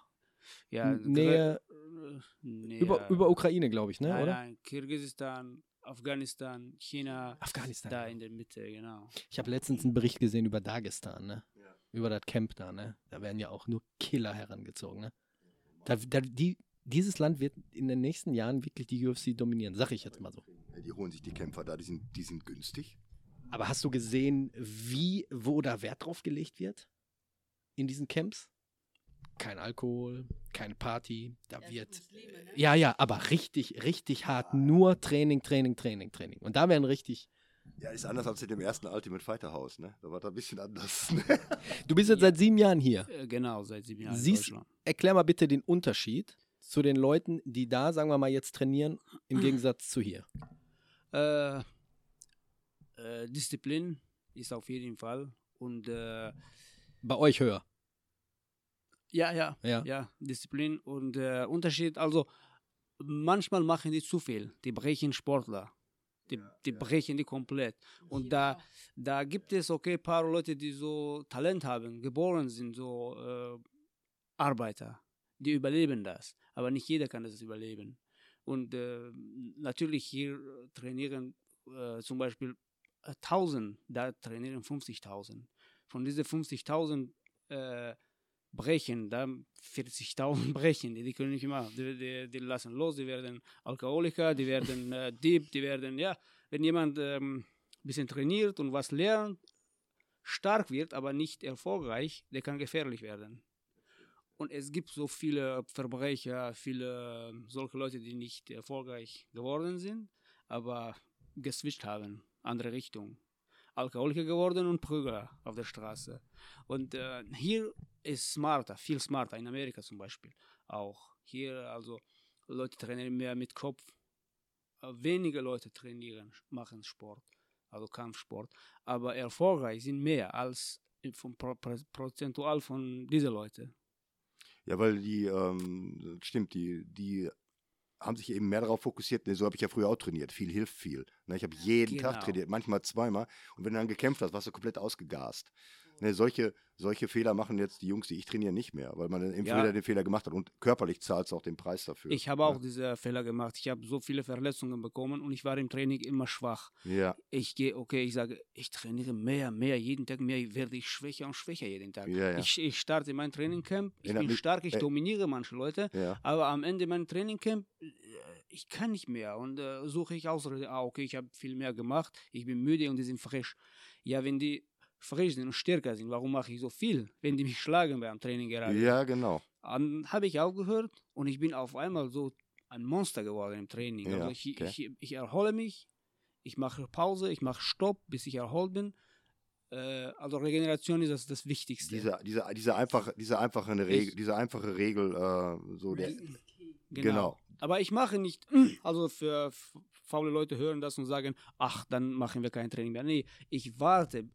Ja, Nähe- Gre- Nähe- über, über Ukraine, glaube ich, ne? nein, oder? nein, Kirgisistan, Afghanistan, China, Afghanistan. da in der Mitte, genau. Ich habe letztens einen Bericht gesehen über Dagestan, ne? Über das Camp da, ne? Da werden ja auch nur Killer herangezogen, ne? Da, da, die, dieses Land wird in den nächsten Jahren wirklich die UFC dominieren, sag ich jetzt mal so. Ja, Die holen sich die Kämpfer da, die sind, die sind günstig. Aber hast du gesehen, wie, wo da Wert drauf gelegt wird? In diesen Camps? Kein Alkohol, keine Party, da wird. ne? Ja, ja, aber richtig, richtig hart. Nur Training, Training, Training, Training. Und da werden richtig. Ja, ist anders als in dem ersten Ultimate Fighter Haus, ne? Da war das ein bisschen anders. Ne? Du bist jetzt seit sieben Jahren hier. Äh, Genau, seit sieben Jahren in Siehst, Deutschland. erklär mal bitte den Unterschied zu den Leuten, die da, sagen wir mal, jetzt trainieren, im Gegensatz zu hier. Äh, äh, Disziplin ist auf jeden Fall und äh, Bei euch höher. Ja, ja, Ja. ja, Disziplin und äh, Unterschied. Also manchmal machen die zu viel, die brechen Sportler, die, die brechen die komplett. Und da, da gibt es okay paar Leute, die so Talent haben, geboren sind, so äh, Arbeiter, die überleben das. Aber nicht jeder kann das überleben. Und äh, natürlich hier trainieren äh, zum Beispiel äh, 1000, da trainieren 50.000. Von diesen 50.000 äh, brechen, da 40.000 brechen, die, die können nicht immer, die, die, die lassen los, die werden Alkoholiker, die werden äh, Dieb, die werden, ja, wenn jemand ähm, ein bisschen trainiert und was lernt, stark wird, aber nicht erfolgreich, der kann gefährlich werden. Und es gibt so viele Verbrecher, viele ähm, solche Leute, die nicht erfolgreich geworden sind, aber geswitcht haben, andere Richtung. Alkoholiker geworden und Prügler auf der Straße. Und äh, hier ist smarter, viel smarter, in Amerika zum Beispiel auch. Hier also Leute trainieren mehr mit Kopf. Äh, Wenige Leute trainieren, machen Sport, also Kampfsport. Aber erfolgreich sind mehr als pro, pro, prozentual von diesen Leuten. Ja, weil die, ähm, stimmt, die, die haben sich eben mehr darauf fokussiert. Ne, so habe ich ja früher auch trainiert. Viel hilft viel. Ne, ich habe jeden Genau. Tag trainiert, manchmal zweimal. Und wenn du dann gekämpft hast, warst du komplett ausgegast. Ne, solche, solche Fehler machen jetzt die Jungs, die ich trainiere, nicht mehr, weil man dann eben Ja. wieder den Fehler gemacht hat. Und körperlich zahlst du auch den Preis dafür. Ich habe auch diese Fehler gemacht. Ich habe so viele Verletzungen bekommen und ich war im Training immer schwach. Ja, Ich gehe, okay, ich sage, ich trainiere mehr, mehr, jeden Tag mehr, werde ich schwächer und schwächer jeden Tag. Ja, ja. Ich, ich starte mein Trainingcamp, ich bin stark, ich äh, dominiere manche Leute, ja. aber am Ende mein Trainingcamp, äh, ich kann nicht mehr und äh, suche ich Ausrede, ah, okay, ich habe viel mehr gemacht, ich bin müde und die sind frisch. Ja, wenn die frisch sind und stärker sind, warum mache ich so viel, wenn die mich schlagen beim Training gerade? Ja, genau. Dann habe ich aufgehört und ich bin auf einmal so ein Monster geworden im Training. Ja, also ich, okay. ich, ich erhole mich, ich mache Pause, ich mache Stopp, bis ich erholt bin. Äh, also Regeneration ist das, das Wichtigste. Diese, diese, diese, einfache, diese, einfache Regel, Ich- diese einfache Regel, äh, so der, genau. Aber ich mache nicht, also für faule Leute hören das und sagen, ach, dann machen wir kein Training mehr. Nee, ich warte.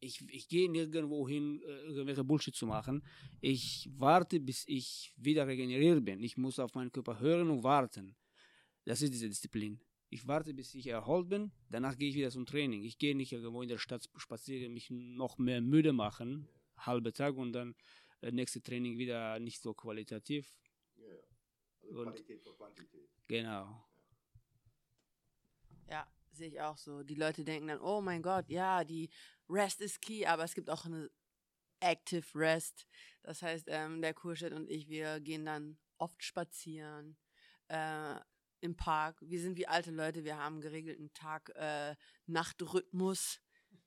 Ich, ich gehe nirgendwo hin, äh, irgendwelche Bullshit zu machen. Ich warte, bis ich wieder regeneriert bin. Ich muss auf meinen Körper hören und warten. Das ist diese Disziplin. Ich warte, bis ich erholt bin. Danach gehe ich wieder zum Training. Ich gehe nicht irgendwo in der Stadt spazieren, mich noch mehr müde machen, halbe Tag und dann äh, nächste Training wieder nicht so qualitativ. Und- Genau. Ja, sehe ich auch so. Die Leute denken dann, oh mein Gott, ja, die Rest ist key, aber es gibt auch eine Active Rest. Das heißt, ähm, der Kurschett und ich, wir gehen dann oft spazieren äh, im Park. Wir sind wie alte Leute, wir haben geregelten Tag-Nacht-Rhythmus.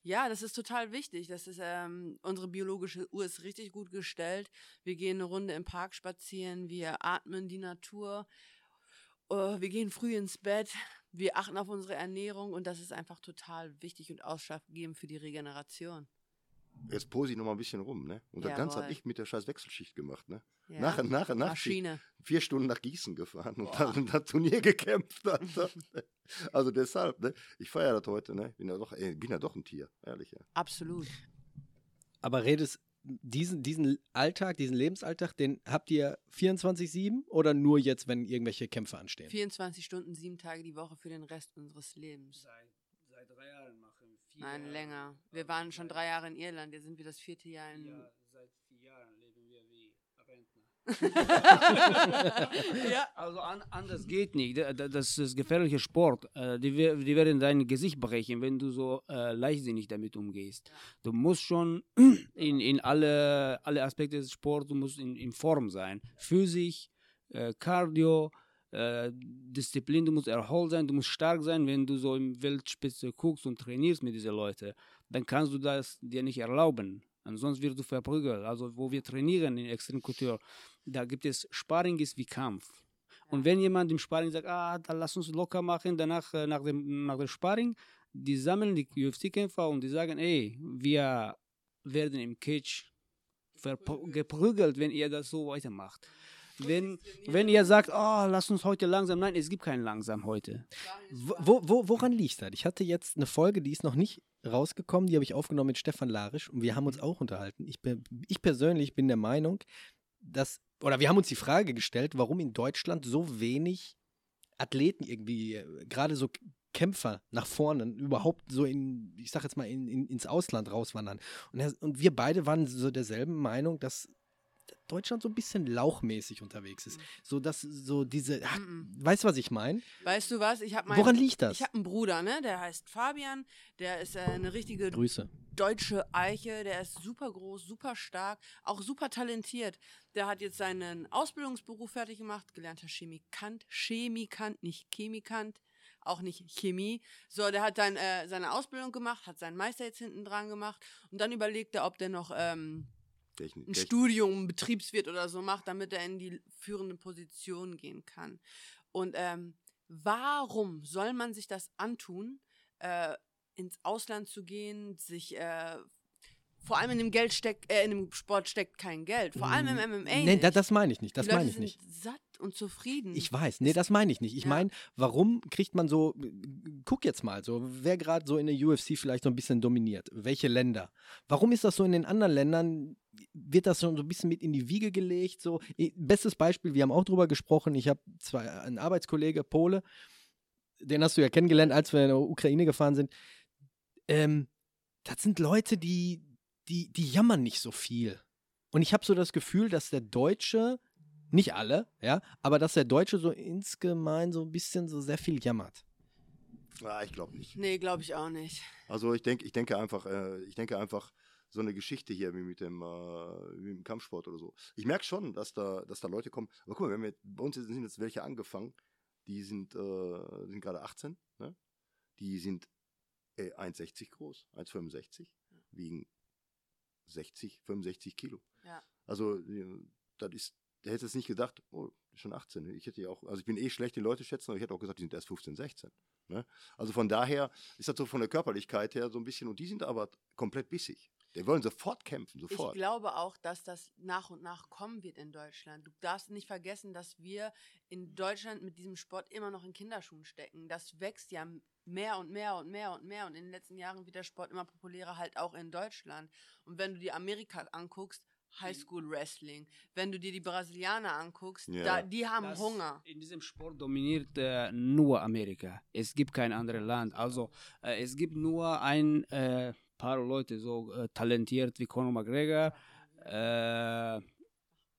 ja, das ist total wichtig. Das ist, ähm, unsere biologische Uhr ist richtig gut gestellt. Wir gehen eine Runde im Park spazieren, wir atmen die Natur. Äh, wir gehen früh ins Bett, wir achten auf unsere Ernährung und das ist einfach total wichtig und ausschlaggebend für die Regeneration. Jetzt pose ich noch mal ein bisschen rum, ne? Und das Ganze habe ich mit der scheiß Wechselschicht gemacht, ne? Ja. Nach, nach, nach Maschine. vier Stunden nach Gießen gefahren und dann das Turnier gekämpft. Alter. also deshalb, ne? Ich feiere das heute, ne? Bin ja doch, ey, bin ja doch ein Tier, ehrlich, ja. Absolut. Aber redest diesen, diesen Alltag, diesen Lebensalltag, den habt ihr 24-7 oder nur jetzt, wenn irgendwelche Kämpfe anstehen? 24 Stunden, sieben Tage die Woche für den Rest unseres Lebens. Seit, seit drei Jahren machen vier Nein, Jahre. länger. Wir waren schon drei Jahre in Irland, jetzt sind wir das vierte Jahr in. Ja, seit vier Jahren leben wir wie Rentner. ja. Also an, anders geht nicht. Da- da- Das ist gefährlicher Sport. Äh, Die, die werden dein Gesicht brechen, wenn du so äh, leichtsinnig damit umgehst. Du musst schon in, in alle, alle Aspekte des Sports, du musst in, in Form sein. Physisch, äh, Cardio, äh, Disziplin, du musst erholt sein, du musst stark sein, wenn du so im Weltspitze guckst und trainierst mit diesen Leuten. Dann kannst du das dir nicht erlauben. Ansonsten wirst du verprügelt. Also wo wir trainieren in Extremkultur, da gibt es Sparring ist wie Kampf. Und wenn jemand im Sparring sagt, ah, dann lass uns locker machen, danach äh, nach dem, nach dem Sparring, die sammeln die UFC-Kämpfer und die sagen, ey, wir werden im Cage geprügelt, wenn ihr das so weitermacht. Wenn, wenn ihr sagt, oh, lass uns heute langsam, nein, es gibt kein langsam heute. Wo, wo, wo, woran liegt das? Ich hatte jetzt eine Folge, die ist noch nicht rausgekommen, die habe ich aufgenommen mit Stefan Larisch und wir haben uns auch unterhalten. Ich, ich persönlich bin der Meinung, dass, oder wir haben uns die Frage gestellt, warum in Deutschland so wenig Athleten irgendwie, äh, gerade so Kämpfer nach vorne, überhaupt so in, ich sag jetzt mal, in, in, ins Ausland rauswandern. Und, er, und wir beide waren so derselben Meinung, dass Deutschland so ein bisschen lauchmäßig unterwegs ist. So dass so diese, ach, Mhm. weißt du, was ich meine? Weißt du was? Ich habe Woran liegt das? Ich habe einen Bruder, ne? Der heißt Fabian. Der ist äh, eine richtige Grüße. deutsche Eiche. Der ist super groß, super stark, auch super talentiert. Der hat jetzt seinen Ausbildungsberuf fertig gemacht, gelernter Chemikant. Chemikant, nicht Chemikant. Auch nicht Chemie. So, der hat dann äh, seine Ausbildung gemacht, hat seinen Meister jetzt hinten dran gemacht und dann überlegt er, ob der noch ähm, Technik, ein Technik. Studium, ein Betriebswirt oder so macht, damit er in die führende Position gehen kann. Und ähm, warum soll man sich das antun, äh, ins Ausland zu gehen, sich äh, vor allem in dem Geld steckt, äh, in dem Sport steckt kein Geld. Vor allem im MMA. Nee, nicht. da, das meine ich nicht. Das meine ich nicht. satt und zufrieden. Ich weiß, nee, das meine ich nicht. Ich Ja. meine, warum kriegt man so, guck jetzt mal, so, wer gerade so in der UFC vielleicht so ein bisschen dominiert, welche Länder? Warum ist das so in den anderen Ländern, wird das schon so ein bisschen mit in die Wiege gelegt? So, bestes Beispiel, wir haben auch drüber gesprochen, ich habe zwei, einen Arbeitskollege, Pole, den hast du ja kennengelernt, als wir in der Ukraine gefahren sind. Ähm, das sind Leute, die, die, die jammern nicht so viel. Und ich habe so das Gefühl, dass der Deutsche, nicht alle, ja, aber dass der Deutsche so insgemein so ein bisschen so sehr viel jammert. Ah, ich glaube nicht. nee, glaube ich auch nicht. Also ich denke, ich denke einfach, äh, ich denke einfach so eine Geschichte hier wie mit dem, äh, wie mit dem Kampfsport oder so. Ich merke schon, dass da, dass da Leute kommen. Aber guck mal, wenn wir, bei uns sind jetzt welche angefangen, die sind, äh, sind gerade 18, ne? Die sind äh, 1,60 groß, 1,65, wiegen 60, 65 Kilo. Ja. Also äh, das ist, der hätte es nicht gedacht, oh, schon 18. Ich hätte ja auch, also ich bin eh schlecht, die Leute schätzen, aber ich hätte auch gesagt, die sind erst 15, 16. Ne? Also von daher ist das so von der Körperlichkeit her so ein bisschen, und die sind aber komplett bissig. Die wollen sofort kämpfen, Ich sofort. glaube auch, dass das nach und nach kommen wird in Deutschland. Du darfst nicht vergessen, dass wir in Deutschland mit diesem Sport immer noch in Kinderschuhen stecken. Das wächst ja mehr und mehr und mehr und mehr. Und in den letzten Jahren wird der Sport immer populärer, halt auch in Deutschland. Und wenn du dir Amerika anguckst, Highschool Wrestling. Wenn du dir die Brasilianer anguckst, Ja. da, die haben Das- Hunger. In diesem Sport dominiert äh, nur Amerika. Es gibt kein anderes Land. Also äh, es gibt nur ein äh, paar Leute so äh, talentiert wie Conor McGregor.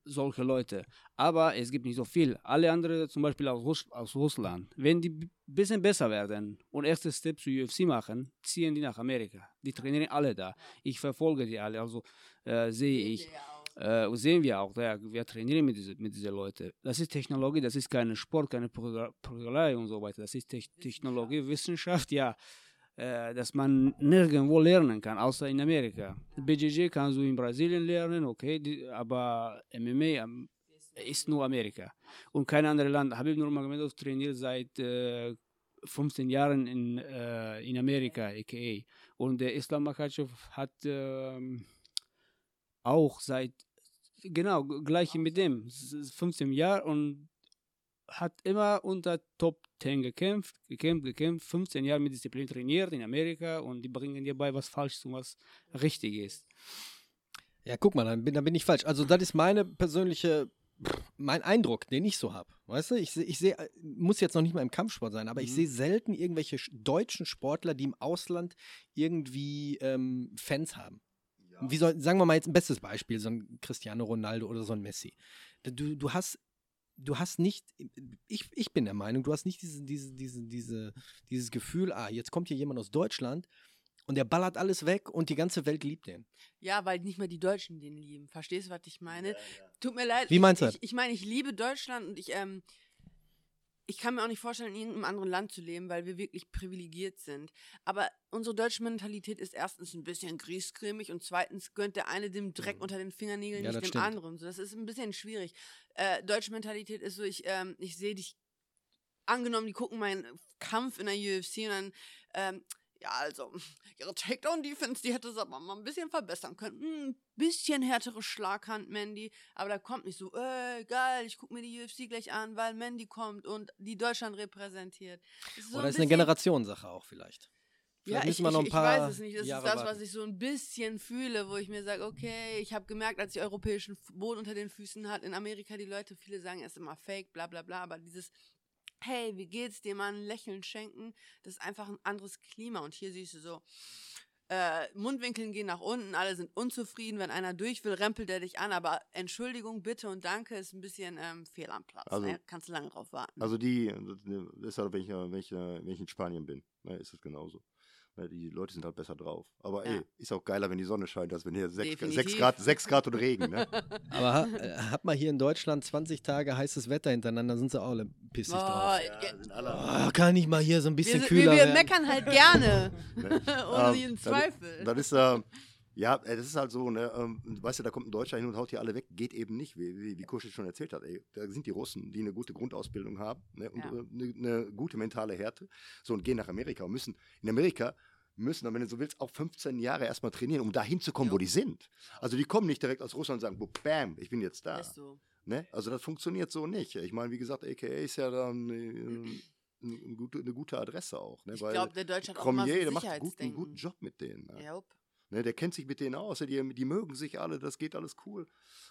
Solche Leute. Aber es gibt nicht so viel. Alle anderen, zum Beispiel aus, Russ aus Russland, wenn die ein bisschen besser werden und erste Step zu UFC machen, ziehen die nach Amerika. Die trainieren alle da. Ich verfolge die alle, also äh, sehe ich. Äh, sehen wir auch, ja, wir trainieren mit diesen mit diese Leuten. Das ist Technologie, das ist kein Sport, keine Prügel- Prügelei und so weiter. Das ist Te Technologie, Wissenschaft, ja, äh, dass man nirgendwo lernen kann, außer in Amerika. BJJ kannst du in Brasilien lernen, okay, aber MMA ähm, ist nur Amerika. Und kein anderes Land. Habib Nurmagomedov trainiert seit äh, 15 Jahren in, äh, in Amerika, a.k.a. Und der Islam Makhachev hat ähm, auch seit, genau, gleich mit dem, s- s- 15 Jahre und hat immer unter Top 10 gekämpft, gekämpft, gekämpft, 15 Jahre mit Disziplin trainiert in Amerika und die bringen dir bei, was falsch und was richtig ist. Ja, guck mal, dann bin, dann bin ich falsch. Also, das ist meine persönliche, mein Eindruck, den ich so habe. Weißt du, ich sehe, ich seh, muss jetzt noch nicht mal im Kampfsport sein, aber ich Mhm. sehe selten irgendwelche sch- deutschen Sportler, die im Ausland irgendwie ähm, Fans haben. Wie soll, sagen wir mal jetzt ein bestes Beispiel, so ein Cristiano Ronaldo oder so ein Messi. Du, du hast, du hast nicht, ich, ich bin der Meinung, du hast nicht diese, diese, diese, diese, dieses Gefühl, ah, jetzt kommt hier jemand aus Deutschland und der ballert alles weg und die ganze Welt liebt den. Ja, weil nicht mehr die Deutschen den lieben. Verstehst du, was ich meine? Tut mir leid. Wie meinst du ich, das? ich, ich meine, ich liebe Deutschland und ich, ähm, ich kann mir auch nicht vorstellen, in irgendeinem anderen Land zu leben, weil wir wirklich privilegiert sind. Aber unsere deutsche Mentalität ist erstens ein bisschen griesgrämig und zweitens gönnt der eine dem Dreck unter den Fingernägeln Ja, nicht dem stimmt. anderen. So, das ist ein bisschen schwierig. Äh, deutsche Mentalität ist so, ich, ähm, ich sehe dich, angenommen, die gucken meinen Kampf in der UFC und dann, ähm, ja, also, ihre Takedown-Defense, die hätte es aber mal ein bisschen verbessern können. Hm, Ein bisschen härtere Schlaghand, Mandy. Aber da kommt nicht so, äh, geil, ich gucke mir die UFC gleich an, weil Mandy kommt und die Deutschland repräsentiert. Das so Oder ein ist eine Generationssache auch vielleicht. ja, Vielleicht ich, müssen wir ich, noch ein ich paar weiß es nicht. Das Jahre ist das, was ich so ein bisschen fühle, wo ich mir sage, okay, ich habe gemerkt, als ich europäischen Boden unter den Füßen hat, in Amerika die Leute, viele sagen, es ist immer fake, bla bla bla, aber dieses, hey, wie geht's dir, mal ein Lächeln schenken, das ist einfach ein anderes Klima. Und hier siehst du so, äh, Mundwinkeln gehen nach unten, alle sind unzufrieden, wenn einer durch will, rempelt er dich an, aber Entschuldigung, bitte und danke ist ein bisschen ähm, fehl am Platz. Also- ne? Kannst du lange drauf warten. Also die, das ist halt, wenn ich, wenn ich, wenn ich in Spanien bin, ne, ist das genauso. Die Leute sind halt besser drauf. Aber Ja. ey, ist auch geiler, wenn die Sonne scheint, als wenn hier 6 Definitiv. Grad, 6 Grad und Regen. Ne? Aber ha, äh, hat mal hier in Deutschland 20 Tage heißes Wetter hintereinander, sind sie auch alle pissig Boah, drauf. ja. Oh, kann ich mal hier so ein wir, bisschen sind- kühler wir, wir werden? meckern halt gerne. Ne? Ohne Ähm, jeden Zweifel. Das ist, äh, ja, äh, das ist halt so, ne, ähm, weißt du, da kommt ein Deutscher hin und haut hier alle weg, geht eben nicht, wie, wie, wie Kuschel schon erzählt hat, ey. Da sind die Russen, die eine gute Grundausbildung haben, ne, und Ja. äh, eine, eine gute mentale Härte, so, und gehen nach Amerika und müssen, in Amerika müssen, wenn du so willst, auch 15 Jahre erstmal trainieren, um da hinzukommen, wo Jo. die sind. Also die kommen nicht direkt aus Russland und sagen, bam, ich bin jetzt da. So. Ne? Also das funktioniert so nicht. Ich meine, wie gesagt, AKA ist ja dann äh, eine, gute, eine gute Adresse auch. Ne? Ich glaube, der Deutsche hat auch Cormier, so der macht einen guten, einen Sicherheitsdenken. guten Job mit denen. Ne? Jupp. Ne, der kennt sich mit denen aus, die, die mögen sich alle, das geht alles cool.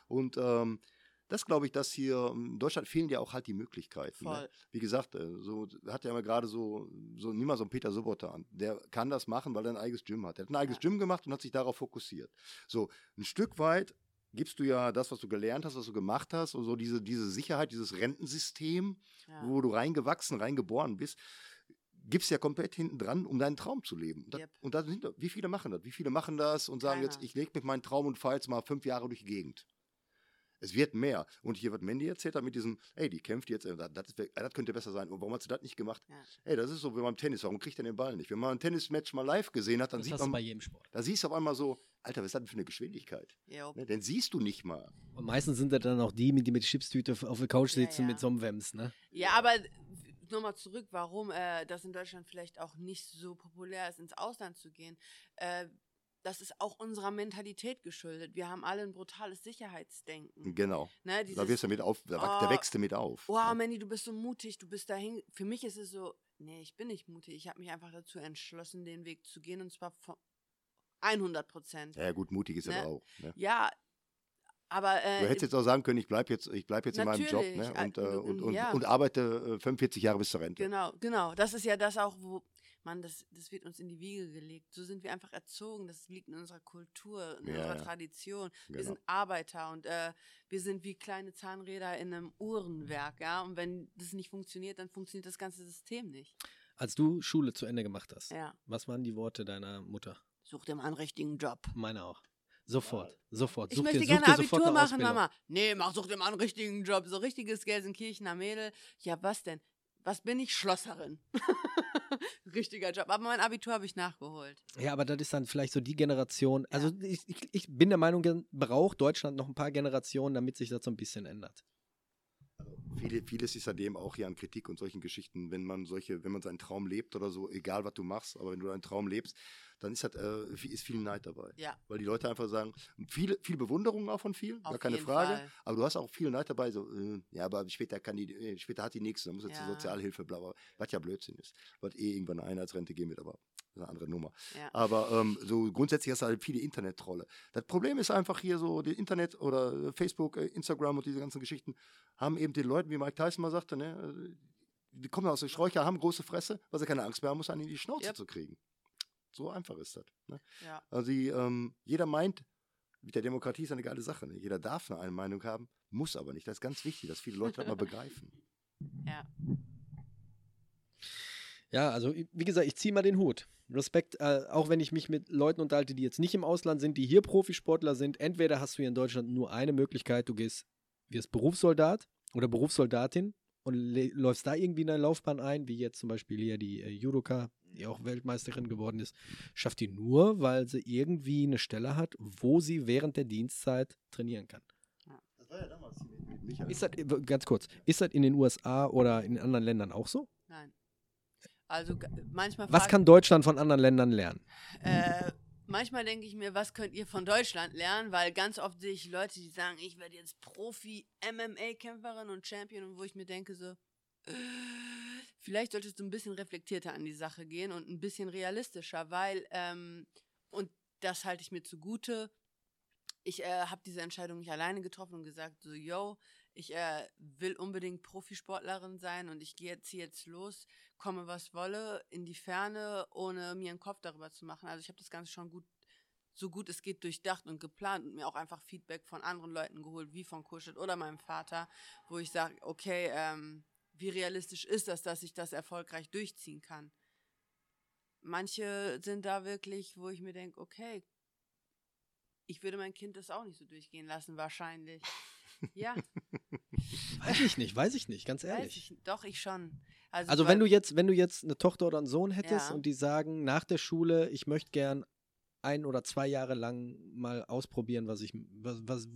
Und ähm, das glaube ich, dass hier in Deutschland fehlen ja auch halt die Möglichkeiten. Ne? Wie gesagt, äh, so hat ja mal gerade so, so nimm mal so einen Peter Sobotta an. Der kann das machen, weil er ein eigenes Gym hat. Er hat ein eigenes Ja. Gym gemacht und hat sich darauf fokussiert. So, ein Stück weit gibst du ja das, was du gelernt hast, was du gemacht hast, und so diese, diese Sicherheit, dieses Rentensystem, Ja. wo du reingewachsen, reingeboren bist, gibst ja komplett hinten dran, um deinen Traum zu leben. Und, das, Yep. und da sind, wie viele machen das? Wie viele machen das und sagen jetzt, Keiner. ich lege mit meinem Traum und fahre jetzt mal fünf Jahre durch die Gegend. Es wird mehr. Und hier, was Mandy erzählt hat mit diesem, ey, die kämpft jetzt, äh, das, das, das könnte besser sein. Und warum hat sie das nicht gemacht? Ja. Ey, das ist so wie beim Tennis. Warum kriegt er den Ball nicht? Wenn man ein Tennismatch mal live gesehen hat, dann Das sieht man, bei jedem Sport. da siehst du auf einmal so, Alter, was ist das denn für eine Geschwindigkeit? Jupp. Ne? Den siehst du nicht mal. Und meistens sind das dann auch die, mit- die mit Chipstüte auf der Couch Ja, sitzen ja. mit so einem Wems, ne? Ja, aber nochmal zurück, warum äh, das in Deutschland vielleicht auch nicht so populär ist, ins Ausland zu gehen. Äh, das ist auch unserer Mentalität geschuldet. Wir haben alle ein brutales Sicherheitsdenken. Genau. Ne, Da dieses, wirst du mit auf, da, da Oh, wächst du mit auf. oh, ne? Manny, du bist so mutig, du bist dahin. Für mich ist es so, nee, ich bin nicht mutig. Ich habe mich einfach dazu entschlossen, den Weg zu gehen und zwar von 100 Prozent. Ja, gut, mutig ist er Ne? aber auch. Ne? Ja, aber äh, Du hättest jetzt auch sagen können, ich bleibe jetzt, ich bleib jetzt in meinem Job ne? äh, und, äh, und- und, ja. und arbeite äh, 45 Jahre bis zur Rente. Genau, genau. Das ist ja das auch, wo, Mann, das, das wird uns in die Wiege gelegt. So sind wir einfach erzogen. Das liegt in unserer Kultur, in Ja, unserer ja. Tradition. Wir Genau. sind Arbeiter und äh, wir sind wie kleine Zahnräder in einem Uhrenwerk, ja. Und wenn das nicht funktioniert, dann funktioniert das ganze System nicht. Als du Schule zu Ende gemacht hast, Ja. was waren die Worte deiner Mutter? Such dir mal einen richtigen Job. Meine auch. Sofort, sofort. Ich Such möchte dir, gerne Abitur machen. Mama. Nee, mach, such dir mal einen richtigen Job. So richtiges Gelsenkirchener Mädel. Ja, was denn? Was bin ich? Schlosserin. Richtiger Job. Aber mein Abitur habe ich nachgeholt. Ja, aber das ist dann vielleicht so die Generation. Also ich, ich, ich bin der Meinung, braucht Deutschland noch ein paar Generationen, damit sich das so ein bisschen ändert. Viele, vieles ist ja dem auch hier an Kritik und solchen Geschichten, wenn man solche, wenn man seinen Traum lebt oder so, egal was du machst, aber wenn du deinen Traum lebst, dann ist halt, äh, viel- ist viel Neid dabei. Ja. Weil die Leute einfach sagen, viel, viel Bewunderung auch von vielen, gar Auf keine jeden Frage. Fall. Aber du hast auch viel Neid dabei, so, äh, ja, aber später kann die, äh, später hat die nichts, dann muss jetzt Ja. zur Sozialhilfe, bla, bla, was ja Blödsinn ist. Was eh irgendwann eine Einheitsrente gehen wird, aber das ist eine andere Nummer. Ja. Aber ähm, so grundsätzlich hast du halt viele Internet-Trolle. Das Problem ist einfach hier so, die Internet oder äh, Facebook, äh, Instagram und diese ganzen Geschichten haben eben den Leuten, wie Mike Tyson mal sagte, ne, äh, die kommen aus den Sträucher, haben große Fresse, weil sie keine Angst mehr haben, muss einen in die Schnauze Yep. zu kriegen. So einfach ist das. Ne? Ja. Also die, ähm, jeder meint, mit der Demokratie ist eine geile Sache. Ne? Jeder darf eine Meinung haben, muss aber nicht. Das ist ganz wichtig, dass viele Leute das mal begreifen. Ja. Ja, also wie gesagt, ich ziehe mal den Hut. Respekt, äh, auch wenn ich mich mit Leuten unterhalte, die jetzt nicht im Ausland sind, die hier Profisportler sind. Entweder hast du hier in Deutschland nur eine Möglichkeit, du gehst, wirst Berufssoldat oder Berufssoldatin und läufst da irgendwie in deine Laufbahn ein, wie jetzt zum Beispiel hier die äh, Judoka, die auch Weltmeisterin geworden ist, schafft die nur, weil sie irgendwie eine Stelle hat, wo sie während der Dienstzeit trainieren kann. Das war ja damals mit, Michael. Ist das, äh, ganz kurz, ist das in den USA oder in anderen Ländern auch so? Nein. Also manchmal Was kann Deutschland von anderen Ländern lernen? Äh, manchmal denke ich mir, was könnt ihr von Deutschland lernen? Weil ganz oft sehe ich Leute, die sagen, ich werde jetzt Profi-MMA-Kämpferin und Champion. Und wo ich mir denke so, vielleicht solltest du ein bisschen reflektierter an die Sache gehen und ein bisschen realistischer, weil, ähm, und das halte ich mir zugute, ich äh, habe diese Entscheidung nicht alleine getroffen und gesagt, so, yo, ich äh, will unbedingt Profisportlerin sein und ich gehe jetzt hier jetzt los, komme was wolle, in die Ferne, ohne mir einen Kopf darüber zu machen. Also ich habe das Ganze schon gut, so gut es geht, durchdacht und geplant und mir auch einfach Feedback von anderen Leuten geholt, wie von Kuschet oder meinem Vater, wo ich sage, okay, ähm, wie realistisch ist das, dass ich das erfolgreich durchziehen kann? Manche sind da wirklich, wo ich mir denke, okay, ich würde mein Kind das auch nicht so durchgehen lassen, wahrscheinlich. Ja, Weiß ich nicht, weiß ich nicht, ganz ehrlich. ich, doch, ich schon. Also, Also wenn du jetzt, wenn du jetzt eine Tochter oder einen Sohn hättest Ja. und die sagen nach der Schule, ich möchte gern ein oder zwei Jahre lang mal ausprobieren, was ich, was, was,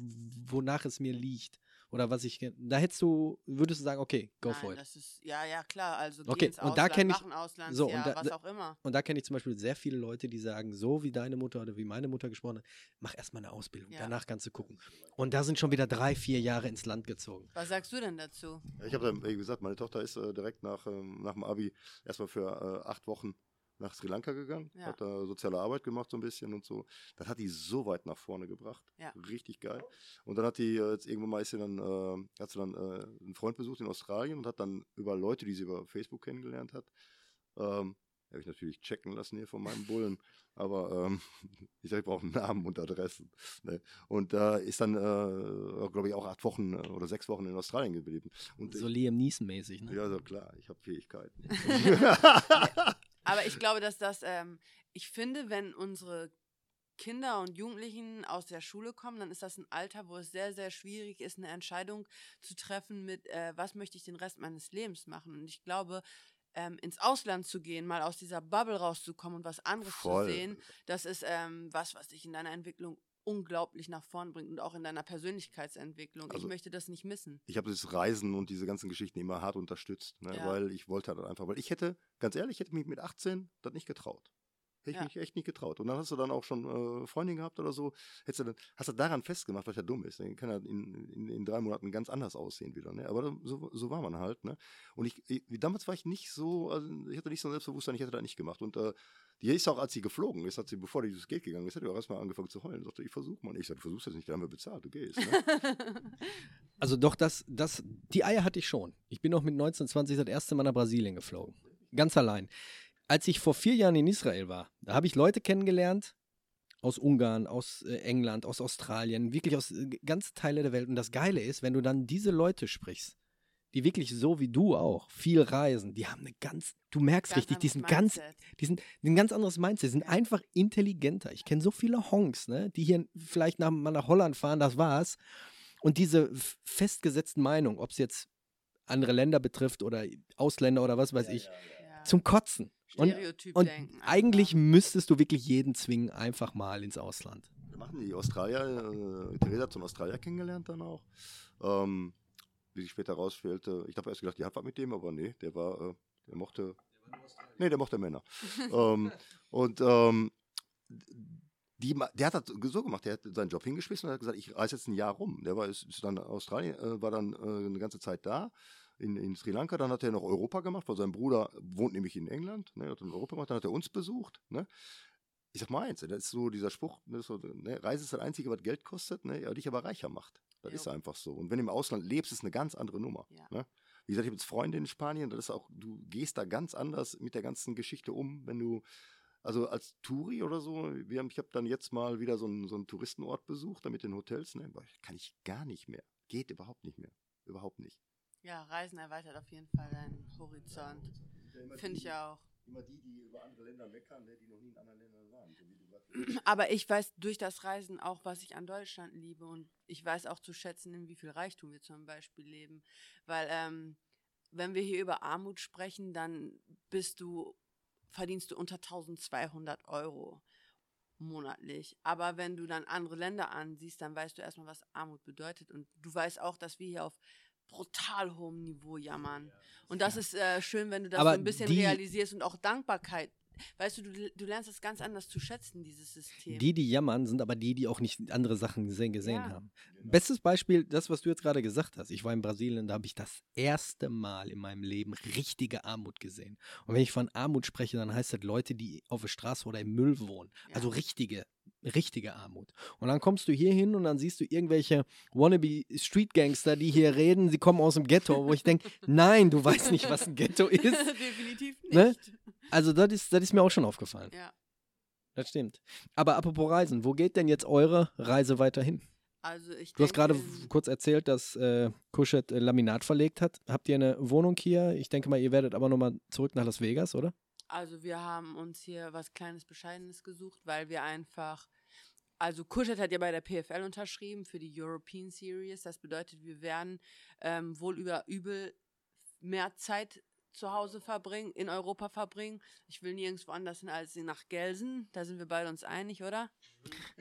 wonach es mir liegt Oder was ich, da hättest du, würdest du sagen, okay, go Nein, for it. das ist, ja, ja, klar. Also geh Okay, ins und da Ausland, kenn ich- mach ein Auslandsjahr, so, und da- was da- auch immer. Und da kenne ich zum Beispiel sehr viele Leute, die sagen, so wie deine Mutter oder wie meine Mutter gesprochen hat, mach erstmal eine Ausbildung, Ja. danach kannst du gucken. Und da sind schon wieder drei, vier Jahre ins Land gezogen. Was sagst du denn dazu? Ja, Ich habe dann, wie gesagt, meine Tochter ist äh, direkt nach, ähm, nach dem Abi erstmal für äh, acht Wochen nach Sri Lanka gegangen, Ja. hat da soziale Arbeit gemacht so ein bisschen und so. Das hat die so weit nach vorne gebracht. Ja. Richtig geil. Und dann hat die äh, jetzt irgendwann mal ist sie dann, äh, hat sie dann äh, einen Freund besucht in Australien und hat dann über Leute, die sie über Facebook kennengelernt hat, ähm, habe ich natürlich checken lassen hier von meinem Bullen. Aber ähm, ich sage, ich brauche einen Namen und Adressen. Ne? Und da ist dann, äh, glaube ich, auch acht Wochen äh, oder sechs Wochen in Australien geblieben. Und So Liam Neeson-mäßig, ne? ja, so klar, ich habe Fähigkeiten. Aber ich glaube, dass das, ähm, ich finde, wenn unsere Kinder und Jugendlichen aus der Schule kommen, dann ist das ein Alter, wo es sehr, sehr schwierig ist, eine Entscheidung zu treffen mit, äh, was möchte ich den Rest meines Lebens machen. Und ich glaube, ähm, ins Ausland zu gehen, mal aus dieser Bubble rauszukommen und was anderes Voll. zu sehen, das ist ähm, was, was dich in deiner Entwicklung unglaublich nach vorn bringt und auch in deiner Persönlichkeitsentwicklung. Also- ich möchte das nicht missen. ich habe das Reisen und diese ganzen Geschichten immer hart unterstützt, ne? Ja. weil ich wollte halt einfach, weil ich hätte, ganz ehrlich, ich hätte mich mit 18 das nicht getraut. Hätte ich Ja. mich echt nicht getraut. Und dann hast du dann auch schon äh, Freundin gehabt oder so, hättest du dann, hast du daran festgemacht, was ja dumm ist. Dann kann er in, in, in drei Monaten ganz anders aussehen wieder. Ne? Aber so, so war man halt. Ne? Und ich, ich, damals war ich nicht so, also ich hatte nicht so ein Selbstbewusstsein, ich hätte das nicht gemacht. Und äh, die ist auch, als sie geflogen ist, hat sie, bevor die dieses Geld gegangen ist, hat die auch erstmal angefangen zu heulen. Sagte, ich versuche mal. Ich sagte, versuchst das nicht, dann haben wir bezahlt, du gehst. Ne? Also doch, das, das, die Eier hatte ich schon. Ich bin noch mit 19, 20 das erste Mal nach Brasilien geflogen. Ganz allein. Als ich vor vier Jahren in Israel war, da habe ich Leute kennengelernt aus Ungarn, aus äh, England, aus Australien, wirklich aus äh, ganz Teile der Welt. Und das Geile ist, wenn du dann diese Leute sprichst, die wirklich so wie du auch viel reisen, die haben eine ganz, du merkst Ganz richtig, die sind ganz, die sind ein ganz anderes Mindset, sind Ja. einfach intelligenter. Ich kenne so viele Honks, ne, die hier vielleicht nach, mal nach Holland fahren, das war's. Und diese festgesetzten Meinungen, ob es jetzt andere Länder betrifft oder Ausländer oder was weiß ich, Ja. zum Kotzen. Und, Stereotyp und eigentlich müsstest du wirklich jeden zwingen, einfach mal ins Ausland. Wir machen die Australier, äh, Theresa hat so einen Australier kennengelernt dann auch. Ähm, wie sich später rausstellte, ich habe erst gedacht, die hat was mit dem, aber nee, der war, äh, der mochte. Nee, der mochte Männer. ähm, und ähm, die, der hat das so gemacht, der hat seinen Job hingeschmissen und hat gesagt, ich reise jetzt ein Jahr rum. Der war ist, ist dann in Australien, äh, war dann äh, eine ganze Zeit da. In, in Sri Lanka, dann hat er noch Europa gemacht, weil sein Bruder wohnt nämlich in England, ne, hat in Europa gemacht, dann hat er uns besucht. Ne ich sag mal eins, das ist so dieser Spruch, ne, so, ne, Reise ist das Einzige, was Geld kostet, ne, ja, dich aber reicher macht. Das Jo. ist einfach so. Und wenn du im Ausland lebst, ist eine ganz andere Nummer. Ja. Ne? Wie gesagt, ich habe jetzt Freunde in Spanien, das ist auch, du gehst da ganz anders mit der ganzen Geschichte um, wenn du, also als Touri oder so, wir haben, ich habe dann jetzt mal wieder so einen, so einen Touristenort besucht, da mit den Hotels, ne, boah, kann ich gar nicht mehr. Geht überhaupt nicht mehr. Überhaupt nicht. Ja, Reisen erweitert auf jeden Fall deinen Horizont. Finde ich auch. Immer die, die über andere Länder meckern, ne, die noch nie in anderen Ländern waren. So. Aber ich weiß durch das Reisen auch, was ich an Deutschland liebe und ich weiß auch zu schätzen, in wie viel Reichtum wir zum Beispiel leben. Weil ähm, wenn wir hier über Armut sprechen, dann bist du, verdienst du unter 1200 Euro monatlich. Aber wenn du dann andere Länder ansiehst, dann weißt du erstmal, was Armut bedeutet. Und du weißt auch, dass wir hier auf brutal hohem Niveau jammern. Und das ist äh, schön, wenn du das Aber so ein bisschen die- realisierst und auch Dankbarkeit. Weißt du, du, du lernst es ganz anders zu schätzen, dieses System. Die, die jammern, sind aber die, die auch nicht andere Sachen gesehen, gesehen Ja. haben. Bestes Beispiel, das, was du jetzt gerade gesagt hast. Ich war in Brasilien, da habe ich das erste Mal in meinem Leben richtige Armut gesehen. Und wenn ich von Armut spreche, dann heißt das Leute, die auf der Straße oder im Müll wohnen. Ja. Also richtige, richtige Armut. Und dann kommst du hier hin und dann siehst du irgendwelche wannabe Street Gangster, die hier reden, sie kommen aus dem Ghetto, wo ich denke, nein, du weißt nicht, was ein Ghetto ist. Definitiv nicht. Ne? Also das ist, das ist mir auch schon aufgefallen. Ja. Das stimmt. Aber apropos Reisen, wo geht denn jetzt eure Reise weiterhin? Also ich Du hast gerade kurz erzählt, dass äh, Kuschet äh, Laminat verlegt hat. Habt ihr eine Wohnung hier? Ich denke mal, ihr werdet aber nochmal zurück nach Las Vegas, oder? Also wir haben uns hier was kleines Bescheidenes gesucht, weil wir einfach also Kuschet hat ja bei der PFL unterschrieben für die European Series. Das bedeutet, wir werden ähm, wohl über übel mehr Zeit zu Hause verbringen, in Europa verbringen. Ich will nirgendwo anders hin als nach Gelsen. Da sind wir beide uns einig, oder?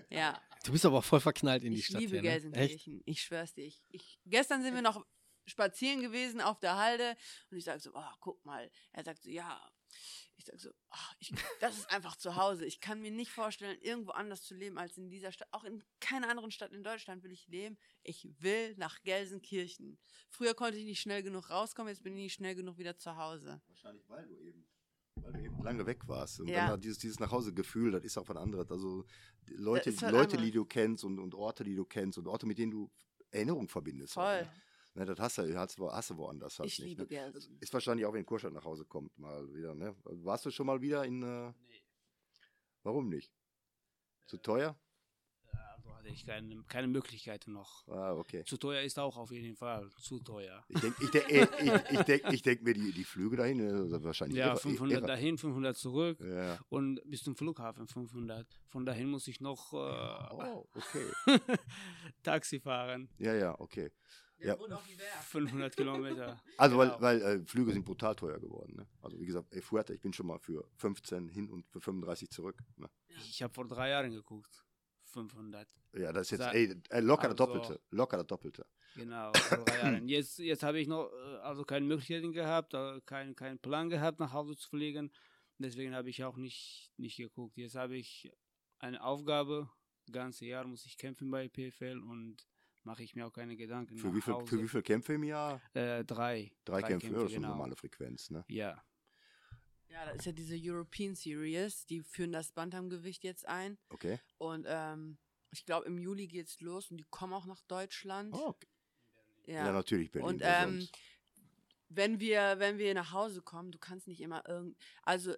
Ja. Du bist aber auch voll verknallt in die ich Stadt liebe hier, ne? Echt? Gelsenkirchen. Ich schwör's dir. Ich, ich, gestern sind wir noch spazieren gewesen auf der Halde und ich sag so, oh, guck mal. Er sagt so, ja. Ich sag so, ach, ich, das ist einfach zu Hause. Ich kann mir nicht vorstellen, irgendwo anders zu leben als in dieser Stadt. Auch in keiner anderen Stadt in Deutschland will ich leben. Ich will nach Gelsenkirchen. Früher konnte ich nicht schnell genug rauskommen, jetzt bin ich nicht schnell genug wieder zu Hause. Wahrscheinlich, weil du eben, weil du eben lange weg warst. Und Ja. dann dieses, dieses Nachhause-Gefühl, das ist auch was anderes. Also Leute, was Leute die du kennst und, und Orte, die du kennst und Orte, mit denen du Erinnerungen verbindest. Voll. Halt, ne? Ne, das hast du, hast, du- hast du woanders halt Ich nicht. liebe ne? Gelsen. Ist wahrscheinlich auch, wenn Kurstadt nach Hause kommt, mal wieder. Ne? Warst du schon mal wieder in. Äh, Warum nicht? Zu teuer? Also hatte ich keine, keine Möglichkeiten noch. Ah, okay. Zu teuer ist auch auf jeden Fall. Zu teuer. Ich denke ich denk, äh, ich, ich denk, ich denk mir, die, die Flüge dahin, äh, wahrscheinlich. Ja, irre- 500 irre. dahin, 500 zurück Ja. und bis zum Flughafen 500. Von dahin muss ich noch äh, Oh, okay. Taxi fahren. Ja, ja, okay. Der Ja. wohnt auf dem Berg. 500 Kilometer. Also, Genau. weil, weil äh, Flüge sind brutal teuer geworden. Ne? Also, wie gesagt, ey, Fuerte, ich bin schon mal für 15 hin und für 35 zurück. Ne? Ich habe vor drei Jahren geguckt. 500. Ja, das ist jetzt ey, äh, locker das also- Doppelte. Locker das Doppelte. Genau, vor drei Jahren. Jetzt, jetzt habe ich noch äh, also keine Möglichkeiten gehabt, äh, keinen keinen Plan gehabt, nach Hause zu fliegen. Deswegen habe ich auch nicht, nicht geguckt. Jetzt habe ich eine Aufgabe. Ganze Jahr muss ich kämpfen bei PFL und mache ich mir auch keine Gedanken. Für wie, viel, für wie viele Kämpfe im Jahr? Äh, drei. Drei, Kämpfe, ja, das ist eine genau. normale Frequenz. Ne? Ja. Ja, das ist ja diese European Series. Die führen das Bantamgewicht jetzt ein. Okay. Und ähm, ich glaube, im Juli geht's los und die kommen auch nach Deutschland. Oh, okay. ja. Ja. natürlich, Berlin. Und ähm, wenn wir, wenn wir nach Hause kommen, du kannst nicht immer irgend, also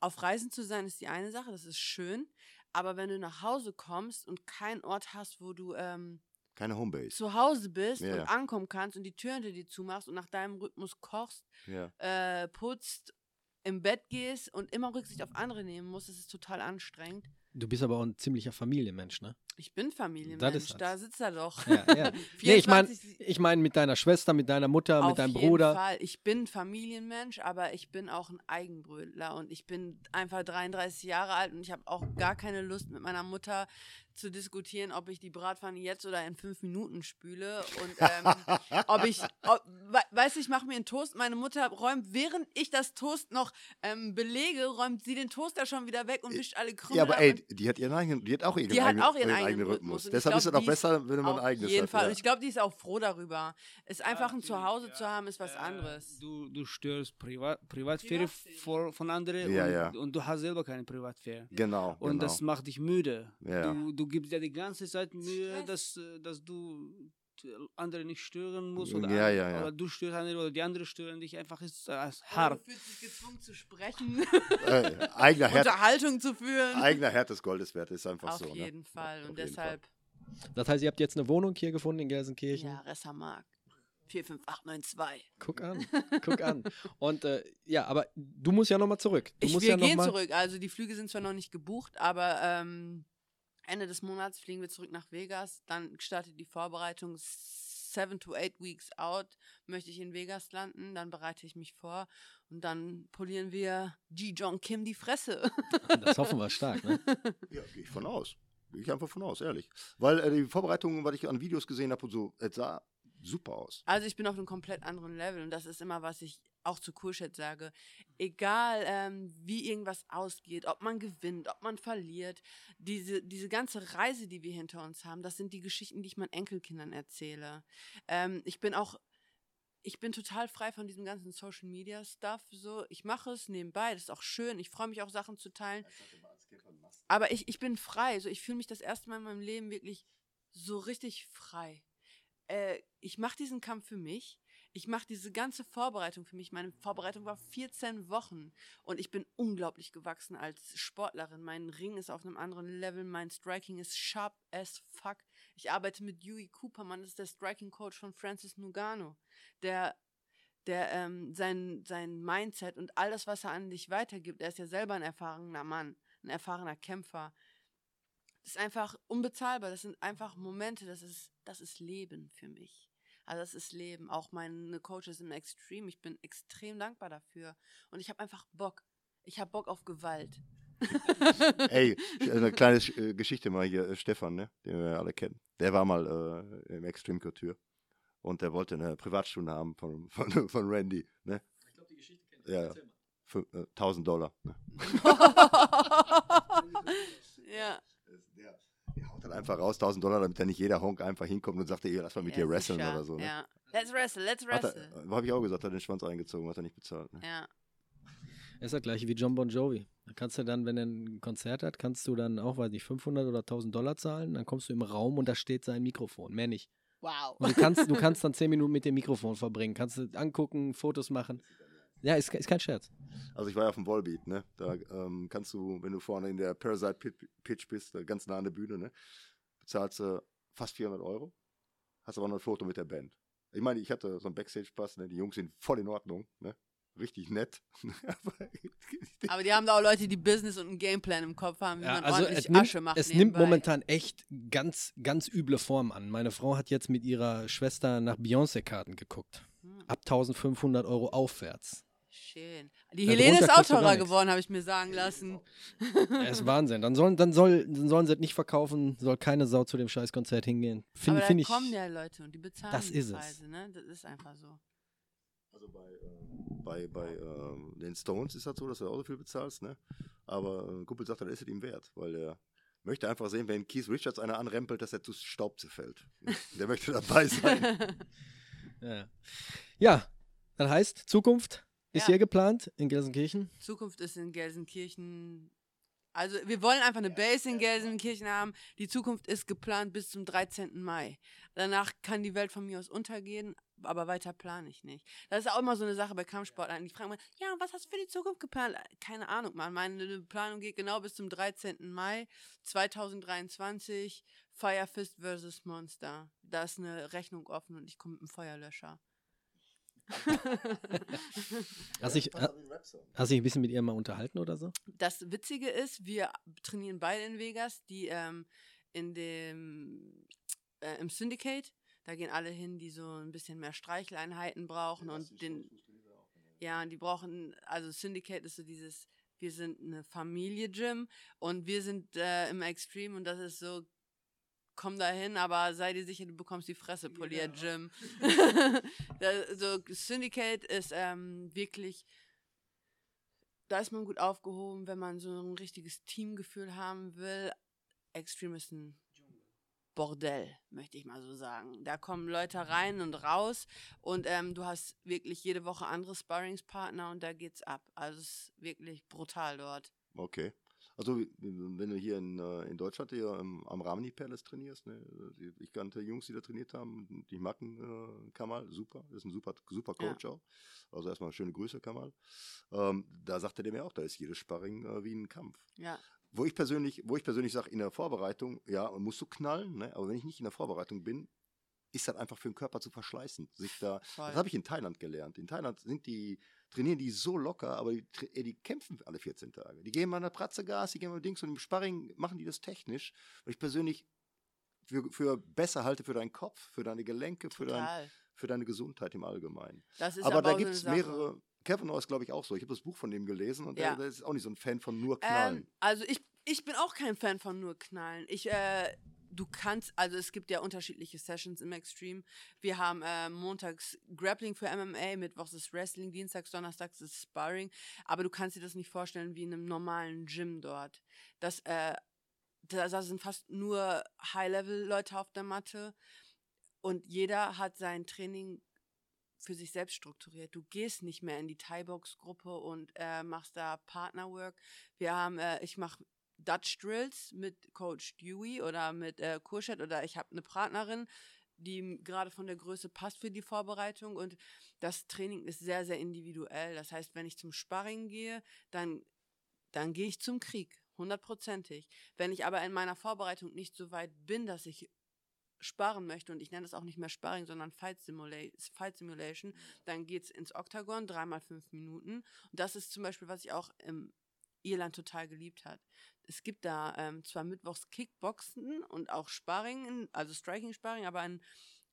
auf Reisen zu sein ist die eine Sache, das ist schön, aber wenn du nach Hause kommst und keinen Ort hast, wo du ähm, Keine Homebase. zu Hause bist Ja, und ankommen kannst und die Tür hinter dir zumachst und nach deinem Rhythmus kochst, Ja. äh, putzt, im Bett gehst und immer Rücksicht auf andere nehmen musst, das ist total anstrengend. Du bist aber auch ein ziemlicher Familienmensch, ne? Ich bin Familienmensch, ist das. da sitzt er doch. Ja, ja. nee, ich meine 24 ich mein mit deiner Schwester, mit deiner Mutter, Auf mit deinem jeden Bruder. Fall. Ich bin Familienmensch, aber ich bin auch ein Eigenbrötler und ich bin einfach 33 Jahre alt und ich habe auch gar keine Lust mit meiner Mutter zu diskutieren, ob ich die Bratpfanne jetzt oder in fünf Minuten spüle und ähm, ob ich, ob, we weißt du, ich mache mir einen Toast, meine Mutter räumt, während ich das Toast noch ähm, belege, räumt sie den Toaster schon wieder weg und wischt alle Krümel Ja, aber ab ey, die hat ihren eigenen, die hat auch ihren Die hat eigenen, auch ihren eigenen Rhythmus. Und ich Deshalb ist es glaub, doch die besser, wenn man ein Auf eigenes jeden hat. Fall. ja. Und ich glaube, die ist auch froh darüber. Es einfach ein natürlich, Zuhause ja. zu haben, ist was Äh, anderes. Du, du störst Privat, Privatsphäre Privatsphäre. vor, von anderen Ja, und, ja. und du hast selber keine Privatsphäre. Genau. Und genau. das macht dich müde. Ja. Du, du gibst ja die ganze Zeit Mühe, dass, äh, dass du äh, andere nicht stören musst. Ja, Oder, ja, andere- ja. oder du störst andere oder die anderen stören dich. Einfach ist äh, ist Oder hart. Du fühlst dich gezwungen zu sprechen, äh, eigener, Herd, Unterhaltung zu führen. eigener Herd des Goldes wert ist einfach Auf so. jeden ne? Fall. Auf Und jeden deshalb, Das heißt, ihr habt jetzt eine Wohnung hier gefunden in Gelsenkirchen. ja, Ressermark. 45892. Guck an, guck an. Und äh, ja, aber du musst ja nochmal zurück. Du Ich, musst wir ja noch gehen mal, zurück. Also die Flüge sind zwar noch nicht gebucht, aber ähm, Ende des Monats fliegen wir zurück nach Vegas. Dann startet die Vorbereitung. Seven to eight weeks out möchte ich in Vegas landen. Dann bereite ich mich vor und dann polieren wir Ji Jong Kim die Fresse. Das hoffen wir stark, ne? Ja, gehe ich von aus. Gehe ich einfach von aus, ehrlich. Weil äh, die Vorbereitungen, was ich an Videos gesehen habe und so, es sah super aus. Also ich bin auf einem komplett anderen Level und das ist immer, was ich auch zu Kurschet sage. Egal, ähm, wie irgendwas ausgeht, ob man gewinnt, ob man verliert, diese, diese ganze Reise, die wir hinter uns haben, das sind die Geschichten, die ich meinen Enkelkindern erzähle. Ähm, ich bin auch, ich bin total frei von diesem ganzen Social Media Stuff. So, ich mache es nebenbei, das ist auch schön. Ich freue mich auch Sachen zu teilen. Aber ich, ich bin frei. So, ich fühle mich das erste Mal in meinem Leben wirklich so richtig frei. Äh, ich mache diesen Kampf für mich. Ich mache diese ganze Vorbereitung für mich. Meine Vorbereitung war 14 Wochen und ich bin unglaublich gewachsen als Sportlerin. Mein Ring ist auf einem anderen Level, mein Striking ist sharp as fuck. Ich arbeite mit Dewey Cooperman, das ist der Striking Coach von Francis Nugano, der der ähm, sein, sein Mindset und all das, was er an dich weitergibt, er ist ja selber ein erfahrener Mann, ein erfahrener Kämpfer. Das ist einfach unbezahlbar. Das sind einfach Momente, das ist, das ist Leben für mich. Also das ist Leben. Auch meine Coaches im Extreme. Ich bin extrem dankbar dafür. Und ich habe einfach Bock. Ich habe Bock auf Gewalt. Ey, eine kleine äh, Geschichte mal hier, äh, Stefan, ne, den wir alle kennen. Der war mal äh, im Extreme Couture und der wollte eine Privatstunde haben von, von, von Randy. Ne? Ich glaube, die Geschichte kennt ja, ja. Für, äh, 1000 Dollar. Ne? ja. Haut dann einfach raus 1000 Dollar, damit da nicht jeder Honk einfach hinkommt und sagt, ey, lass mal mit Ja, dir wresteln sicher. oder so. Ne? Ja. Let's wrestle, let's wrestle. er, habe ich auch gesagt, hat den Schwanz eingezogen, hat er nicht bezahlt. Ne? Ja. Das ist das gleiche wie John Bon Jovi. Da kannst du dann, wenn er ein Konzert hat, kannst du dann auch, weiß nicht, 500 oder 1000 Dollar zahlen. Dann kommst du im Raum und da steht sein Mikrofon. Mehr nicht. Wow. Und du kannst, du kannst dann 10 Minuten mit dem Mikrofon verbringen. Kannst du angucken, Fotos machen. Ja, ist, ist kein Scherz. Also ich war ja auf dem Wallbeat, ne? Da ähm, kannst du, wenn du vorne in der Parasite Pit- Pitch bist, da ganz nah an der Bühne, ne? Bezahlst du fast 400 Euro, hast aber noch ein Foto mit der Band. Ich meine, ich hatte so einen Backstage-Pass, ne? Die Jungs sind voll in Ordnung, ne? Richtig nett. Aber- die haben da auch Leute, die Business und einen Gameplan im Kopf haben, wie Ja, man also ordentlich es nimmt, Asche macht es nimmt nebenbei. momentan echt ganz, ganz üble Form an. Meine Frau hat jetzt mit ihrer Schwester nach Beyoncé-Karten geguckt. Hm, Ab 1500 Euro aufwärts. Schön. Die Ja, Helene ist auch teurer geworden, habe ich mir sagen lassen. Das ist Wahnsinn. Dann sollen, dann, soll, dann sollen sie es nicht verkaufen, soll keine Sau zu dem Scheißkonzert hingehen. Aber Finde da find ich. kommen ja Leute und die bezahlen Das die ist es. Preise, ne? Das ist einfach so. Also bei, äh, bei, bei ähm, den Stones ist das so, dass du auch so viel bezahlst, ne? Aber ein Kumpel sagt, das ist es ihm wert, weil er möchte einfach sehen, wenn Keith Richards einer anrempelt, dass er zu Staub zerfällt. Der möchte dabei sein. Ja. ja, das heißt, Zukunft ist Ja. hier geplant in Gelsenkirchen. Zukunft ist in Gelsenkirchen. Also wir wollen einfach eine Base in Gelsenkirchen haben. Die Zukunft ist geplant bis zum 13. Mai. Danach kann die Welt von mir aus untergehen, aber weiter plane ich nicht. Das ist auch immer so eine Sache bei Kampfsportlern. Die fragen mal, ja, was hast du für die Zukunft geplant? Keine Ahnung, Mann. Meine Planung geht genau bis zum 13. Mai 2023. Fire Fist versus Monster. Da ist eine Rechnung offen und ich komme mit einem Feuerlöscher. Hast dich, hast dich ein bisschen mit ihr mal unterhalten oder so? Das Witzige ist, wir trainieren beide in Vegas, die ähm, in dem äh, im Syndicate, da gehen alle hin, die so ein bisschen mehr Streicheleinheiten brauchen und den ja, die brauchen also Syndicate ist so dieses wir sind eine Familie Gym und wir sind äh, im Extreme und das ist so komm da hin, aber sei dir sicher, du bekommst die Fresse poliert, Jim. Da- so Syndicate ist ähm, wirklich da ist man gut aufgehoben, wenn man so ein richtiges Teamgefühl haben will. Extreme ist ein Bordell, möchte ich mal so sagen. Da kommen Leute rein und raus und ähm, du hast wirklich jede Woche andere Sparringspartner und da geht's ab. Also es ist wirklich brutal dort. Okay. Also wenn du hier in, äh, in Deutschland hier im, am Ramni Palace trainierst, ne, ich kannte Jungs, die da trainiert haben, die Macken äh, Kamal, super, ist ein super, super Ja. Coach auch. Also erstmal schöne Grüße, Kamal. Ähm, da sagte der mir auch, da ist jedes Sparring äh, wie ein Kampf. Ja, Wo ich persönlich, wo ich persönlich sage, in der Vorbereitung, ja, musst du knallen, ne? aber wenn ich nicht in der Vorbereitung bin, ist das einfach für den Körper zu verschleißen. Sich da, voll. das habe ich in Thailand gelernt. In Thailand sind die, trainieren die so locker, aber die, ey, die kämpfen alle 14 Tage. Die gehen mal in der Pratze Gas, die gehen mal Dings und im Sparring machen die das technisch. Weil ich persönlich für, für besser halte für deinen Kopf, für deine Gelenke, für, dein, für deine Gesundheit im Allgemeinen. Ist aber da so gibt es Sache. mehrere. Kevin ist, glaube ich, auch so. Ich habe das Buch von dem gelesen und Ja. der, der ist auch nicht so ein Fan von nur Knallen. Ähm, also ich, ich bin auch kein Fan von nur Knallen. Ich, äh, du kannst, also es gibt ja unterschiedliche Sessions im Extreme. Wir haben äh, montags Grappling für MMA, mittwochs ist Wrestling, dienstags, donnerstags ist Sparring. Aber du kannst dir das nicht vorstellen wie in einem normalen Gym dort. Das, äh, da, sind fast nur High-Level-Leute auf der Matte und jeder hat sein Training für sich selbst strukturiert. Du gehst nicht mehr in die Thai-Box-Gruppe und äh, machst da Partnerwork. Wir haben, äh, ich mache Dutch Drills mit Coach Dewey oder mit äh, Kurschet oder ich habe eine Partnerin, die gerade von der Größe passt für die Vorbereitung und das Training ist sehr, sehr individuell. Das heißt, wenn ich zum Sparring gehe, dann, dann gehe ich zum Krieg, hundertprozentig. Wenn ich aber in meiner Vorbereitung nicht so weit bin, dass ich sparen möchte, und ich nenne das auch nicht mehr Sparring, sondern Fight, Simula Fight Simulation, dann geht's ins Oktagon, dreimal fünf Minuten. Und das ist zum Beispiel, was ich auch im Irland total geliebt hat. Es gibt da ähm, zwar mittwochs Kickboxen und auch Sparring, in, also Striking-Sparring, aber in,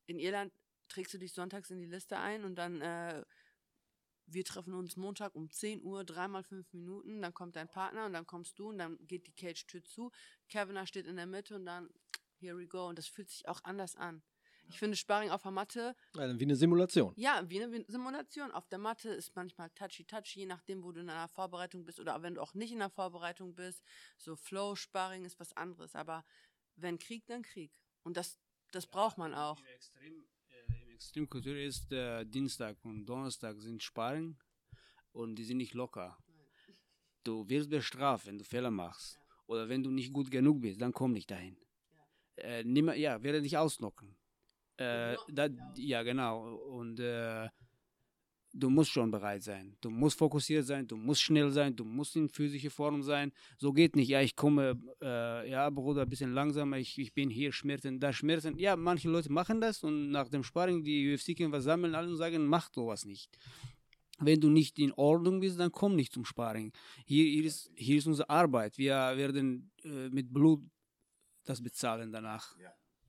in Irland trägst du dich sonntags in die Liste ein und dann äh, wir treffen uns Montag um 10 Uhr, dreimal fünf Minuten, dann kommt dein Partner und dann kommst du und dann geht die Cage-Tür zu. Kevin steht in der Mitte und dann here we go. Und das fühlt sich auch anders an. Ich finde Sparring auf der Matte, Ja, wie eine Simulation. ja, wie eine Simulation. Auf der Matte ist manchmal touchy-touchy, je nachdem, wo du in einer Vorbereitung bist oder wenn du auch nicht in der Vorbereitung bist. So Flow-Sparring ist was anderes. Aber wenn Krieg, dann Krieg. Und das, das braucht man auch. Im Extrem, äh, Im Extremkultur ist äh, Dienstag und Donnerstag sind Sparring und die sind nicht locker. Du wirst bestraft, wenn du Fehler machst. Oder wenn du nicht gut genug bist, dann komm nicht dahin. Äh, nimm, ja, werde dich ausnocken. Äh, da, ja, genau. Und äh, du musst schon bereit sein. Du musst fokussiert sein, du musst schnell sein, du musst in physischer Form sein. So geht nicht, ja, ich komme, äh, ja, Bruder, ein bisschen langsamer, ich, ich bin hier, Schmerzen, da Schmerzen. Ja, manche Leute machen das und nach dem Sparring, die UFC-Kämpfer sammeln alle und sagen, mach sowas nicht. Wenn du nicht in Ordnung bist, dann komm nicht zum Sparring. Hier, hier, ist, hier ist unsere Arbeit. Wir werden äh, mit Blut das bezahlen danach,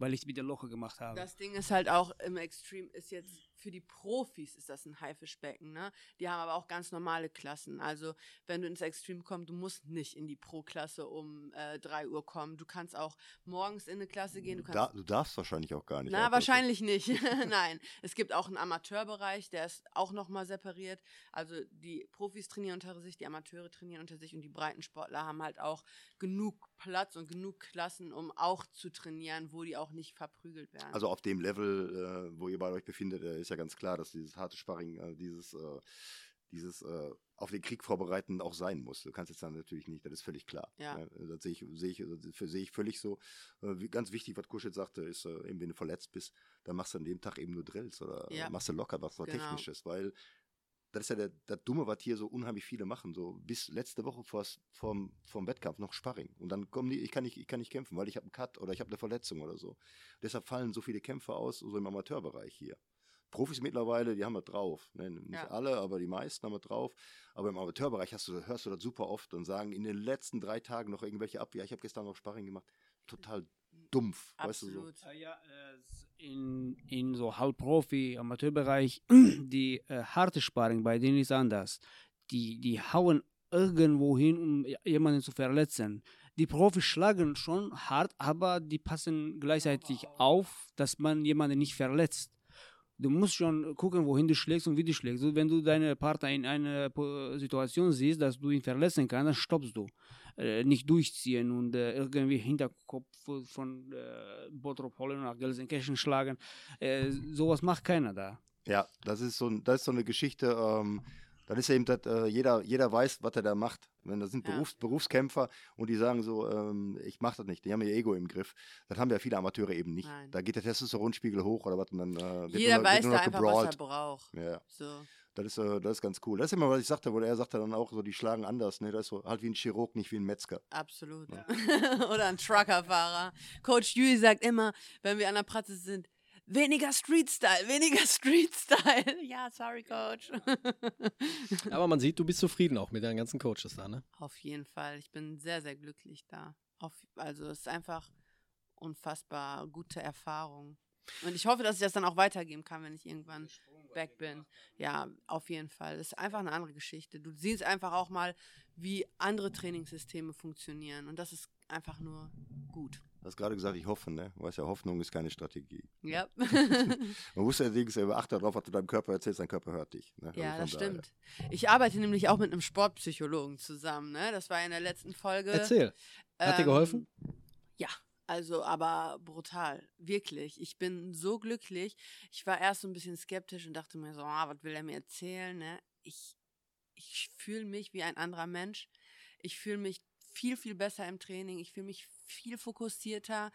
weil ich wieder Locher gemacht habe. Das Ding ist halt auch im Extreme ist jetzt für die Profis ist das ein Haifischbecken, ne? Die haben aber auch ganz normale Klassen. Also wenn du ins Extreme kommst, du musst nicht in die Pro-Klasse um äh, 3 Uhr kommen. Du kannst auch morgens in eine Klasse gehen. Du kannst Da, du darfst wahrscheinlich auch gar nicht. Na, wahrscheinlich nicht. Nein. Es gibt auch einen Amateurbereich, der ist auch nochmal separiert. Also die Profis trainieren unter sich, die Amateure trainieren unter sich und die Breitensportler haben halt auch genug Platz und genug Klassen, um auch zu trainieren, wo die auch nicht verprügelt werden. Also auf dem Level, äh, wo ihr bei euch befindet, äh, ist ja ganz klar, dass dieses harte Sparring, äh, dieses, äh, dieses äh, auf den Krieg vorbereiten auch sein muss. Du kannst jetzt dann natürlich nicht, das ist völlig klar. Ja. Ne? Das sehe ich, sehe ich, sehe ich völlig so. Äh, wie, ganz wichtig, was Kuschel sagte, ist, äh, eben wenn du verletzt bist, dann machst du an dem Tag eben nur Drills oder Ja. äh, machst du locker was, was Genau. Technisches, weil das ist ja der, das Dumme, was hier so unheimlich viele machen. So bis letzte Woche vors, vorm, vorm Wettkampf noch Sparring. Und dann kommen die, ich kann nicht, ich kann nicht kämpfen, weil ich habe einen Cut oder ich habe eine Verletzung oder so. Deshalb fallen so viele Kämpfe aus, so im Amateurbereich hier. Profis mittlerweile, die haben das drauf. Ne? Nicht Ja. alle, aber die meisten haben das drauf. Aber im Amateurbereich hast du, hörst du das super oft und sagen in den letzten drei Tagen noch irgendwelche ab. Ja, ich habe gestern noch Sparring gemacht. Total dumpf, weißt du so. Absolut. Äh, Ja, äh, in, in so Halbprofi, Amateurbereich, die äh, harte Sparring bei denen ist anders. Die, die hauen irgendwo hin, um jemanden zu verletzen. Die Profis schlagen schon hart, aber die passen gleichzeitig auf, dass man jemanden nicht verletzt. Du musst schon gucken, wohin du schlägst und wie du schlägst. Und wenn du deine Partner in einer Situation siehst, dass du ihn verletzen kannst, dann stoppst du. Äh, nicht durchziehen und äh, irgendwie Hinterkopf von äh, Bottrop holen nach Gelsenkirchen schlagen. Äh, sowas macht keiner da. Ja, das ist so, das ist so eine Geschichte. Ähm, dann ist ja eben, das, äh, jeder, jeder weiß, was er da macht. Wenn das sind Ja. Berufs, Berufskämpfer und die sagen so, ähm, ich mache das nicht, die haben ihr Ego im Griff. Das haben ja viele Amateure eben nicht. Nein. Da geht der Testosteronspiegel hoch oder was und dann äh, wird Jeder nur, weiß wird da einfach, was er braucht. Ja, So. das ist, äh, das ist ganz cool. Das ist immer, was ich sagte, wo er sagte dann auch so, die schlagen anders. Ne? Das ist so halt wie ein Chirurg, nicht wie ein Metzger. Absolut. Oder ein Truckerfahrer. Coach Yui sagt immer, wenn wir an der Praxis sind, weniger Street-Style, weniger Street-Style. ja, sorry, Coach. Aber man sieht, du bist zufrieden auch mit deinen ganzen Coaches da, ne? Auf jeden Fall. Ich bin sehr, sehr glücklich da. Auf, also es ist einfach unfassbar gute Erfahrung. Und ich hoffe, dass ich das dann auch weitergeben kann, wenn ich irgendwann weg bin. Ja, auf jeden Fall. Das ist einfach eine andere Geschichte. Du siehst einfach auch mal, wie andere Trainingssysteme funktionieren. Und das ist einfach nur gut. Du hast gerade gesagt, ich hoffe, ne? Du weißt ja, Hoffnung ist keine Strategie. Ja. Man muss ja allerdings äh, achte darauf, was du deinem Körper erzählst, dein Körper hört dich. Ne? Ja, Also das daher. stimmt. Ich arbeite nämlich auch mit einem Sportpsychologen zusammen. Ne? Das war in der letzten Folge. Erzähl. Hat dir Ähm, geholfen? Ja, also aber brutal, wirklich. Ich bin so glücklich. Ich war erst so ein bisschen skeptisch und dachte mir so, ah, was will er mir erzählen? Ne? Ich, ich fühle mich wie ein anderer Mensch. Ich fühle mich viel, viel besser im Training. Ich fühle mich viel fokussierter.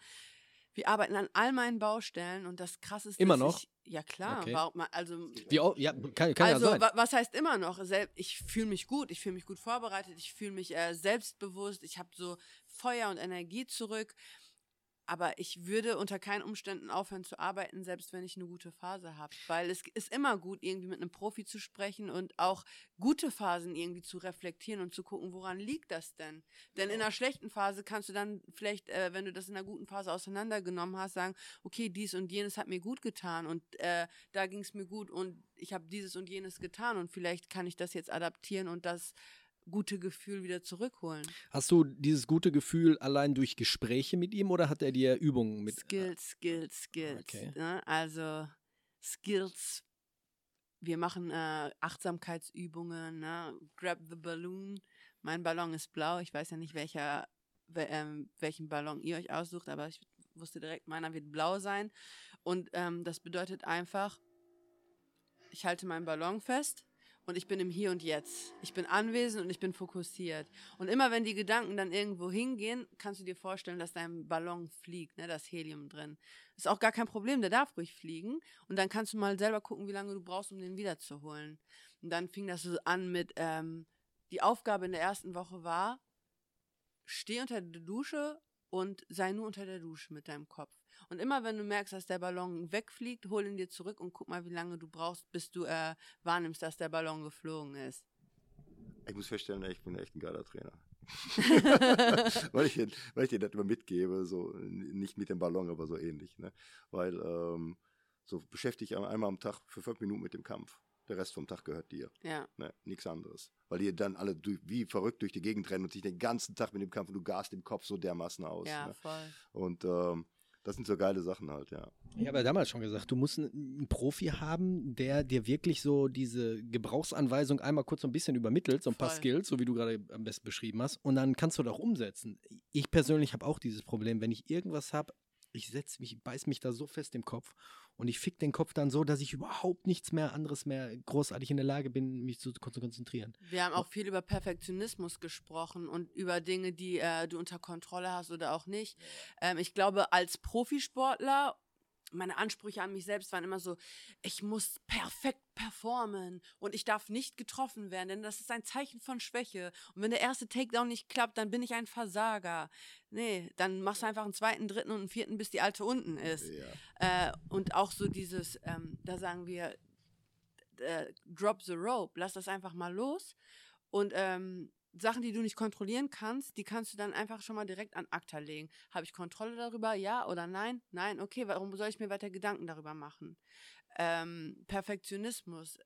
Wir arbeiten an all meinen Baustellen und das Krasseste Immer ist, noch? Ich, ja klar, Okay. warum, also Wie, au- ja, kann, kann also, ja sein. wa was heißt immer noch? Ich fühle mich gut, ich fühle mich gut vorbereitet, ich fühle mich äh, selbstbewusst, ich habe so Feuer und Energie zurück. Aber ich würde unter keinen Umständen aufhören zu arbeiten, selbst wenn ich eine gute Phase habe. Weil es ist immer gut, irgendwie mit einem Profi zu sprechen und auch gute Phasen irgendwie zu reflektieren und zu gucken, woran liegt das denn? Denn in einer schlechten Phase kannst du dann vielleicht, äh, wenn du das in einer guten Phase auseinandergenommen hast, sagen, okay, dies und jenes hat mir gut getan und äh, da ging es mir gut und ich habe dieses und jenes getan und vielleicht kann ich das jetzt adaptieren und das gute Gefühl wieder zurückholen. Hast du dieses gute Gefühl allein durch Gespräche mit ihm oder hat er dir Übungen mit? Skills, Skills, Skills. Okay. Ne? Also Skills. Wir machen äh, Achtsamkeitsübungen. Ne? Grab the balloon. Mein Ballon ist blau. Ich weiß ja nicht, welcher, wel, ähm, welchen Ballon ihr euch aussucht, aber ich wusste direkt, meiner wird blau sein. Und ähm, das bedeutet einfach, ich halte meinen Ballon fest und ich bin im Hier und Jetzt. Ich bin anwesend und ich bin fokussiert. Und immer wenn die Gedanken dann irgendwo hingehen, kannst du dir vorstellen, dass dein Ballon fliegt, ne, das Helium drin. Ist auch gar kein Problem, der darf ruhig fliegen. Und dann kannst du mal selber gucken, wie lange du brauchst, um den wiederzuholen. Und dann fing das so an mit, ähm, die Aufgabe in der ersten Woche war, steh unter der Dusche und sei nur unter der Dusche mit deinem Kopf. Und immer wenn du merkst, dass der Ballon wegfliegt, hol ihn dir zurück und guck mal, wie lange du brauchst, bis du äh, wahrnimmst, dass der Ballon geflogen ist. Ich muss feststellen, ich bin echt ein geiler Trainer. weil, ich, weil ich dir das immer mitgebe, so nicht mit dem Ballon, aber so ähnlich. Ne? Weil ähm, so beschäftige ich einmal am Tag für fünf Minuten mit dem Kampf. Der Rest vom Tag gehört dir. Ja. Ne, nichts anderes. Weil die dann alle durch, wie verrückt durch die Gegend rennen und sich den ganzen Tag mit dem Kampf und du gast im Kopf so dermaßen aus. Ja, ne? voll. Und ähm, das sind so geile Sachen halt, ja. Ich habe ja damals schon gesagt, du musst einen, Profi haben, der dir wirklich so diese Gebrauchsanweisung einmal kurz so ein bisschen übermittelt, so ein paar Voll. Skills, so wie du gerade am besten beschrieben hast, und dann kannst du das auch umsetzen. Ich persönlich habe auch dieses Problem, wenn ich irgendwas habe, ich setze mich, beiß mich da so fest im Kopf und ich fick den Kopf dann so, dass ich überhaupt nichts mehr anderes mehr großartig in der Lage bin, mich zu, zu konzentrieren. Wir haben auch viel über Perfektionismus gesprochen und über Dinge, die äh, du unter Kontrolle hast oder auch nicht. Ähm, ich glaube, als Profisportler, meine Ansprüche an mich selbst waren immer so, ich muss perfekt performen und ich darf nicht getroffen werden, denn das ist ein Zeichen von Schwäche. Und wenn der erste Takedown nicht klappt, dann bin ich ein Versager. Nee, dann machst du einfach einen zweiten, dritten und einen vierten, bis die alte unten ist. ja. Äh, und auch so dieses, ähm, da sagen wir, äh, drop the rope, lass das einfach mal los. Und ähm, Sachen, die du nicht kontrollieren kannst, die kannst du dann einfach schon mal direkt an ACTA legen. Habe ich Kontrolle darüber? Ja oder nein? Nein, okay, warum soll ich mir weiter Gedanken darüber machen? Ähm, Perfektionismus.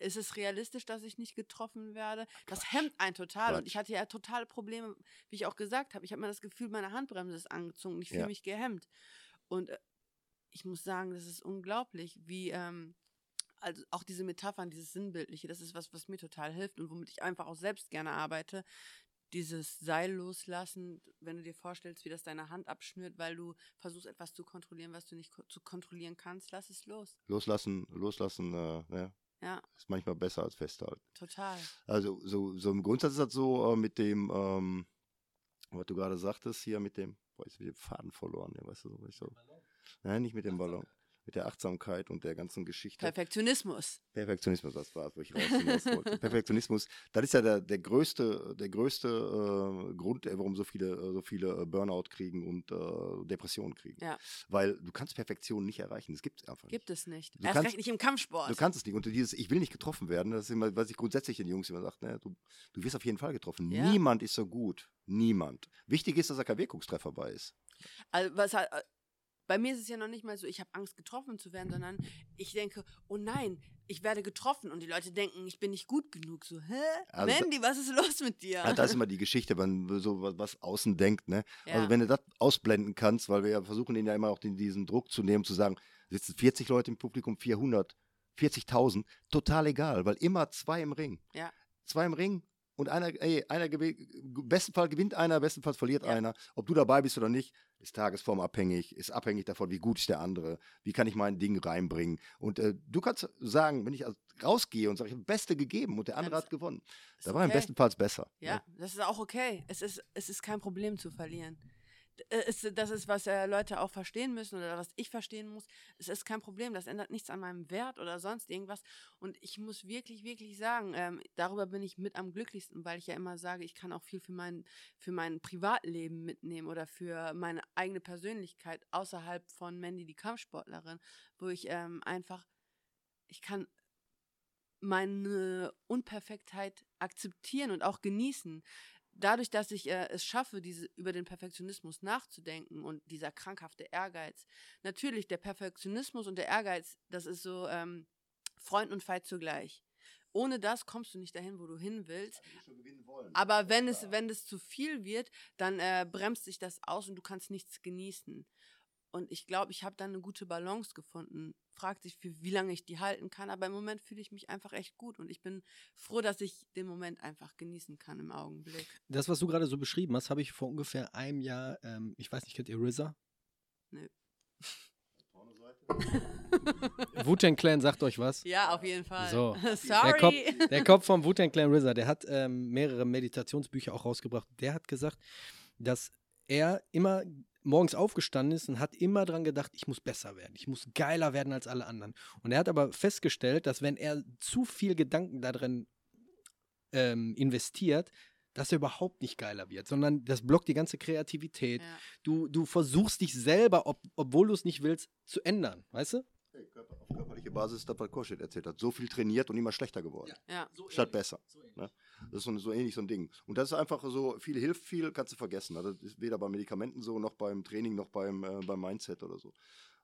Ist es realistisch, dass ich nicht getroffen werde? Das hemmt einen total. Und Quatsch. ich hatte ja totale Probleme, wie ich auch gesagt habe. Ich habe mir das Gefühl, meine Handbremse ist angezogen und ich fühle Ja. mich gehemmt. Und äh, ich muss sagen, das ist unglaublich, wie ähm, also auch diese Metaphern, dieses Sinnbildliche, das ist was, was mir total hilft und womit ich einfach auch selbst gerne arbeite. Dieses Seil loslassen, wenn du dir vorstellst, wie das deine Hand abschnürt, weil du versuchst etwas zu kontrollieren, was du nicht ko zu kontrollieren kannst, lass es los. Loslassen, loslassen, äh, ne, Ja, ist manchmal besser als festhalten. total. Also so, so im Grundsatz ist das so äh, mit dem, ähm, was du gerade sagtest hier mit dem, boah, jetzt hab ich den Faden verloren, ja, weißt du, so, ich so. Nein, nicht mit dem Ballon. Mit der Achtsamkeit und der ganzen Geschichte. Perfektionismus. Perfektionismus, das war es, wo ich raus wollte. Perfektionismus, das ist ja der, der größte, der größte äh, Grund, warum so viele, äh, so viele äh, Burnout kriegen und äh, Depressionen kriegen. Ja. Weil du kannst Perfektion nicht erreichen. Das gibt es einfach Gibt nicht. es nicht. Du Erst kannst- recht nicht im Kampfsport. Du kannst es nicht. Und dieses, ich will nicht getroffen werden, das ist immer, was ich grundsätzlich den Jungs immer sage, ne, du, du wirst auf jeden Fall getroffen. Ja. Niemand ist so gut. Niemand. Wichtig ist, dass da kein Wirkungstreffer bei ist. Also, was äh, bei mir ist es ja noch nicht mal so, ich habe Angst, getroffen zu werden, sondern ich denke, oh nein, ich werde getroffen und die Leute denken, ich bin nicht gut genug. So, hä? Also da- Mandy, was ist los mit dir? Ja, das ist immer die Geschichte, wenn so was, was außen denkt. Ne? Ja. Also wenn du das ausblenden kannst, weil wir ja versuchen, denen ja immer auch den, diesen Druck zu nehmen, zu sagen, sitzen 40 Leute im Publikum, 400, 40.000, total egal, weil immer zwei im Ring. Ja. Zwei im Ring und einer, ey, einer gewinnt, besten Fall gewinnt einer, bestenfalls verliert Ja. einer. Ob du dabei bist oder nicht, ist tagesformabhängig, ist abhängig davon, wie gut ist der andere, wie kann ich mein Ding reinbringen. Und äh, du kannst sagen, wenn ich rausgehe und sage, ich habe das Beste gegeben und der andere das hat gewonnen, da war im okay. bestenfalls besser. Ja, ne? das ist auch okay. Es ist, es ist kein Problem zu verlieren. Äh, ist, das ist, was äh, Leute auch verstehen müssen oder was ich verstehen muss. Es ist kein Problem, das ändert nichts an meinem Wert oder sonst irgendwas. Und ich muss wirklich, wirklich sagen, ähm, darüber bin ich mit am glücklichsten, weil ich ja immer sage, ich kann auch viel für mein, für mein Privatleben mitnehmen oder für meine eigene Persönlichkeit außerhalb von Mandy, die Kampfsportlerin, wo ich ähm, einfach, ich kann meine Unperfektheit akzeptieren und auch genießen dadurch, dass ich äh, es schaffe, diese, über den Perfektionismus nachzudenken und dieser krankhafte Ehrgeiz. Natürlich, der Perfektionismus und der Ehrgeiz, das ist so ähm, Freund und Feind zugleich. Ohne das kommst du nicht dahin, wo du hin willst. Aber wenn es, wenn es zu viel wird, dann äh, bremst sich das aus und du kannst nichts genießen. Und ich glaube, ich habe da eine gute Balance gefunden. Fragt sich, für wie lange ich die halten kann. Aber im Moment fühle ich mich einfach echt gut. Und ich bin froh, dass ich den Moment einfach genießen kann im Augenblick. Das, was du gerade so beschrieben hast, habe ich vor ungefähr einem Jahr, ähm, ich weiß nicht, kennt ihr RZA? Nö. Wu-Tang Clan sagt euch was? Ja, auf jeden Fall. So. Sorry. Der Kopf, der Kopf vom Wu-Tang Clan RZA, der hat ähm, mehrere Meditationsbücher auch rausgebracht. Der hat gesagt, dass er immer morgens aufgestanden ist und hat immer dran gedacht, ich muss besser werden, ich muss geiler werden als alle anderen. Und er hat aber festgestellt, dass wenn er zu viel Gedanken darin ähm, investiert, dass er überhaupt nicht geiler wird, sondern das blockt die ganze Kreativität. Ja. Du, du versuchst dich selber, ob, obwohl du es nicht willst, zu ändern, weißt du? Hey, Körper, auf körperliche Basis, das, was Koschet erzählt hat. So viel trainiert und immer schlechter geworden. Ja. Statt besser. Ne? Das ist so, so ähnlich so ein Ding. Und das ist einfach so, viel hilft viel, kannst du vergessen. Also das ist weder bei Medikamenten so, noch beim Training, noch beim, äh, beim Mindset oder so.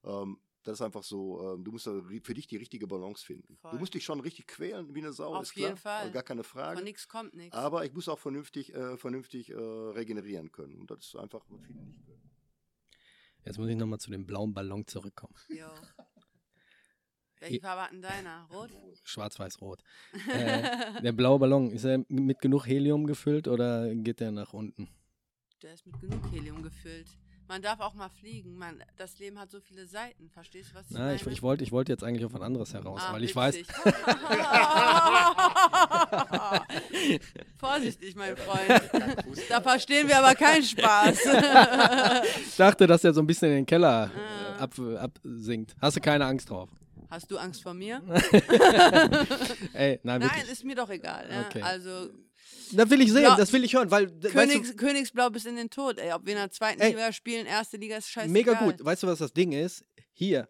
Ähm, das ist einfach so, ähm, du musst für dich die richtige Balance finden. Voll. Du musst dich schon richtig quälen wie eine Sau, Auf ist klar. jeden Fall. Also Gar keine Frage. Von nichts kommt nichts. Aber ich muss auch vernünftig, äh, vernünftig äh, regenerieren können. Und das ist einfach, was viele nicht können. Jetzt muss ich nochmal zu dem blauen Ballon zurückkommen. Jo. Welche Farbe hat denn deiner? Rot? Schwarz-Weiß-Rot. Äh, der blaue Ballon, ist er mit genug Helium gefüllt oder geht der nach unten? Der ist mit genug Helium gefüllt. Man darf auch mal fliegen. Man, das Leben hat so viele Seiten. Verstehst du, was ich Na, meine? ich, ich wollte ich wollte jetzt eigentlich auf was anderes heraus, Ah, weil ich witzig. Vorsichtig, mein Freund. Da verstehen wir aber keinen Spaß. weiß. Ich dachte, dass er so ein bisschen in den Keller Ah. äh, ab, absinkt. Hast du keine Angst drauf? Hast du Angst vor mir? Ey, nein, Nein, ist mir doch egal. Ja? Okay. Also Das will ich sehen, Ja. das will ich hören, weil Königs, weißt Königsblau bis in den Tod, ey. Ob wir in der zweiten Ey. Liga spielen, erste Liga ist du, scheißegal. mega gut. Weißt du, was das Ding ist? Hier,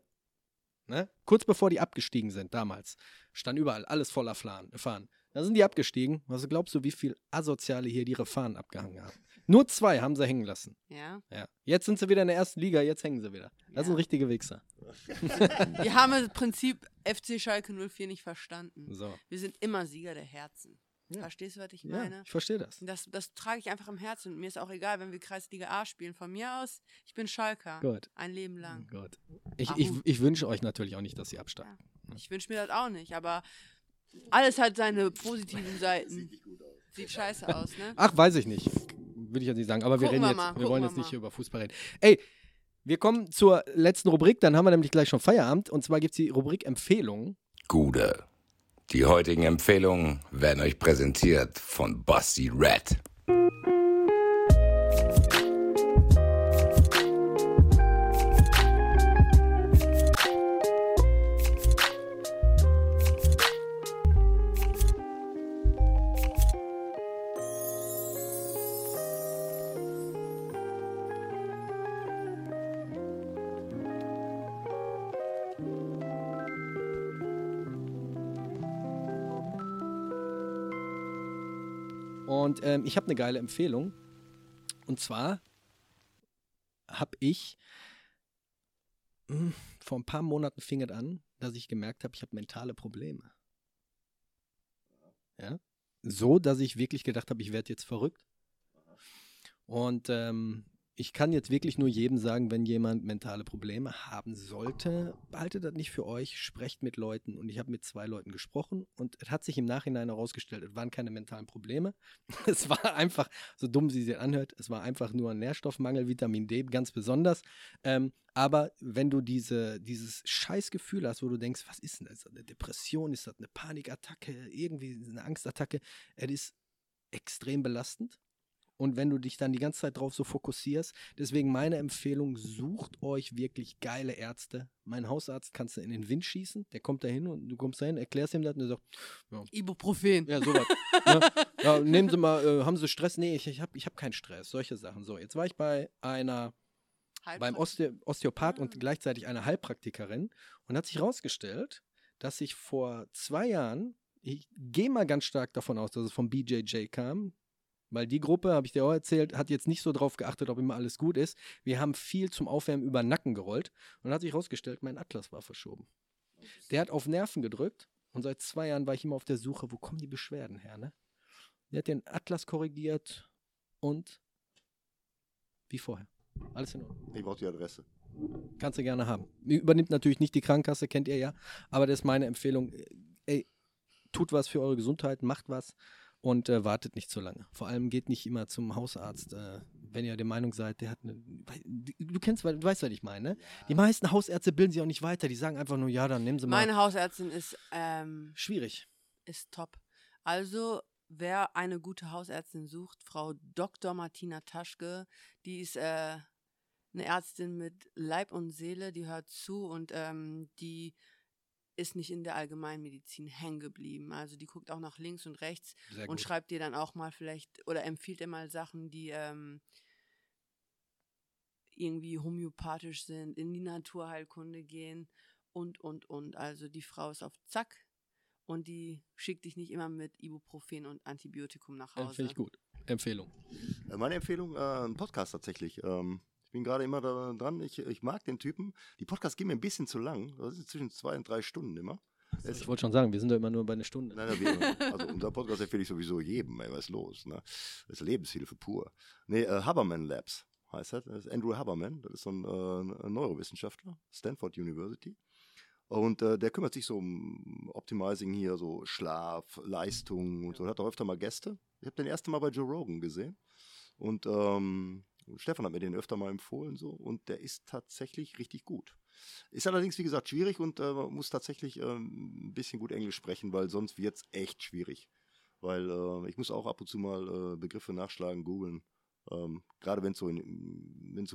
ne? kurz bevor die abgestiegen sind damals, stand überall alles voller Fahnen. Da sind die abgestiegen. Was glaubst du, wie viel Asoziale hier ihre Fahnen abgehangen haben? Nur zwei haben sie hängen lassen. Ja. Ja. Jetzt sind sie wieder in der ersten Liga, jetzt hängen sie wieder. Das Ja. sind richtige Wichser. Wir haben das Prinzip FC Schalke 04 nicht verstanden. So. Wir sind immer Sieger der Herzen. Ja. Verstehst du, was ich Ja, meine? ich verstehe das. Das, das trage ich einfach im Herzen. Und mir ist auch egal, wenn wir Kreisliga A spielen. Von mir aus, ich bin Schalker. Gut. Ein Leben lang. Gut. Ich, Ahu. ich, ich wünsche euch natürlich auch nicht, dass sie absteigen. Ich wünsche mir das auch nicht, aber alles hat seine positiven Seiten. Sieht scheiße aus, ne? Ach, weiß ich nicht. Würde ich jetzt nicht sagen. Aber wir reden wir jetzt, wir wollen wir jetzt nicht mal. über Fußball reden. Ey, wir kommen zur letzten Rubrik, dann haben wir nämlich gleich schon Feierabend. Und zwar gibt es die Rubrik Empfehlungen. Gude. Die heutigen Empfehlungen werden euch präsentiert von Basti Red. Und ähm, ich habe eine geile Empfehlung. Und zwar habe ich mh, vor ein paar Monaten fing es an, dass ich gemerkt habe, ich habe mentale Probleme. Ja. So, dass ich wirklich gedacht habe, ich werde jetzt verrückt. Und ähm, ich kann jetzt wirklich nur jedem sagen, wenn jemand mentale Probleme haben sollte, behaltet das nicht für euch, sprecht mit Leuten. Und ich habe mit zwei Leuten gesprochen und es hat sich im Nachhinein herausgestellt, es waren keine mentalen Probleme. Es war einfach, so dumm sie sich anhört, es war einfach nur ein Nährstoffmangel, Vitamin D ganz besonders. Ähm, aber wenn du diese, dieses Scheißgefühl hast, wo du denkst, was ist denn das? Das eine Depression? Ist das eine Panikattacke? Irgendwie eine Angstattacke? Es ist extrem belastend. Und wenn du dich dann die ganze Zeit drauf so fokussierst, deswegen meine Empfehlung, sucht euch wirklich geile Ärzte. Mein Hausarzt kannst du in den Wind schießen, der kommt da hin und du kommst da hin, erklärst ihm das und der sagt, Ibuprofen. ja, sowas. ne? ja, nehmen Sie mal, äh, haben Sie Stress? Nee, ich, ich habe ich hab keinen Stress, solche Sachen. So, jetzt war ich bei einer beim Osteo Osteopath und gleichzeitig eine Heilpraktikerin und hat sich herausgestellt, dass ich vor zwei Jahren, ich gehe mal ganz stark davon aus, dass es vom BJJ kam, weil die Gruppe, habe ich dir auch erzählt, hat jetzt nicht so drauf geachtet, ob immer alles gut ist. Wir haben viel zum Aufwärmen über den Nacken gerollt und dann hat sich herausgestellt, mein Atlas war verschoben. Der hat auf Nerven gedrückt und seit zwei Jahren war ich immer auf der Suche, wo kommen die Beschwerden her, ne? Der hat den Atlas korrigiert und wie vorher. Alles in Ordnung. Ich brauche die Adresse. Kannst du gerne haben. Übernimmt natürlich nicht die Krankenkasse, kennt ihr ja. Aber das ist meine Empfehlung. Ey, tut was für eure Gesundheit, macht was und äh, wartet nicht zu lange. Vor allem geht nicht immer zum Hausarzt, äh, wenn ihr der Meinung seid, der hat eine. Du kennst, du weißt, was ich meine. Ne? Die meisten Hausärzte bilden sich auch nicht weiter. Die sagen einfach nur, ja, dann nehmen sie mal. Meine Hausärztin ist, ähm, Schwierig. ist top. Also, wer eine gute Hausärztin sucht, Frau Dr. Martina Taschke, die ist äh, eine Ärztin mit Leib und Seele, die hört zu und ähm, die ist nicht in der Allgemeinmedizin hängen geblieben. Also die guckt auch nach links und rechts Sehr und gut. schreibt dir dann auch mal vielleicht oder empfiehlt dir mal Sachen, die ähm, irgendwie homöopathisch sind, in die Naturheilkunde gehen und, und, und. Also die Frau ist auf Zack und die schickt dich nicht immer mit Ibuprofen und Antibiotikum nach Hause. Finde ich gut. Empfehlung. Äh, Meine Empfehlung, äh, ein Podcast tatsächlich. Ähm, bin gerade immer da dran. Ich, ich mag den Typen. Die Podcasts gehen mir ein bisschen zu lang. Das ist zwischen zwei und drei Stunden immer. Es- Ich wollte schon sagen, wir sind da immer nur bei einer Stunde. Nein, nein, wir, also unser Podcast empfehle ich sowieso jedem, ey, was ist los? Ne? Das ist Lebenshilfe pur. Nee, äh, Haberman Labs heißt das. Das ist Andrew Haberman, das ist so ein, äh, ein Neurowissenschaftler, Stanford University. Und äh, der kümmert sich so um Optimizing hier, so Schlaf, Leistung und so. Hat auch öfter mal Gäste. Ich habe den ersten Mal bei Joe Rogan gesehen. Und ähm, Stefan hat mir den öfter mal empfohlen so. Und der ist tatsächlich richtig gut. Ist allerdings, wie gesagt, schwierig und äh, man muss tatsächlich ähm, ein bisschen gut Englisch sprechen, weil sonst wird es echt schwierig. Weil äh, ich muss auch ab und zu mal äh, Begriffe nachschlagen, googeln. Ähm, Gerade wenn es so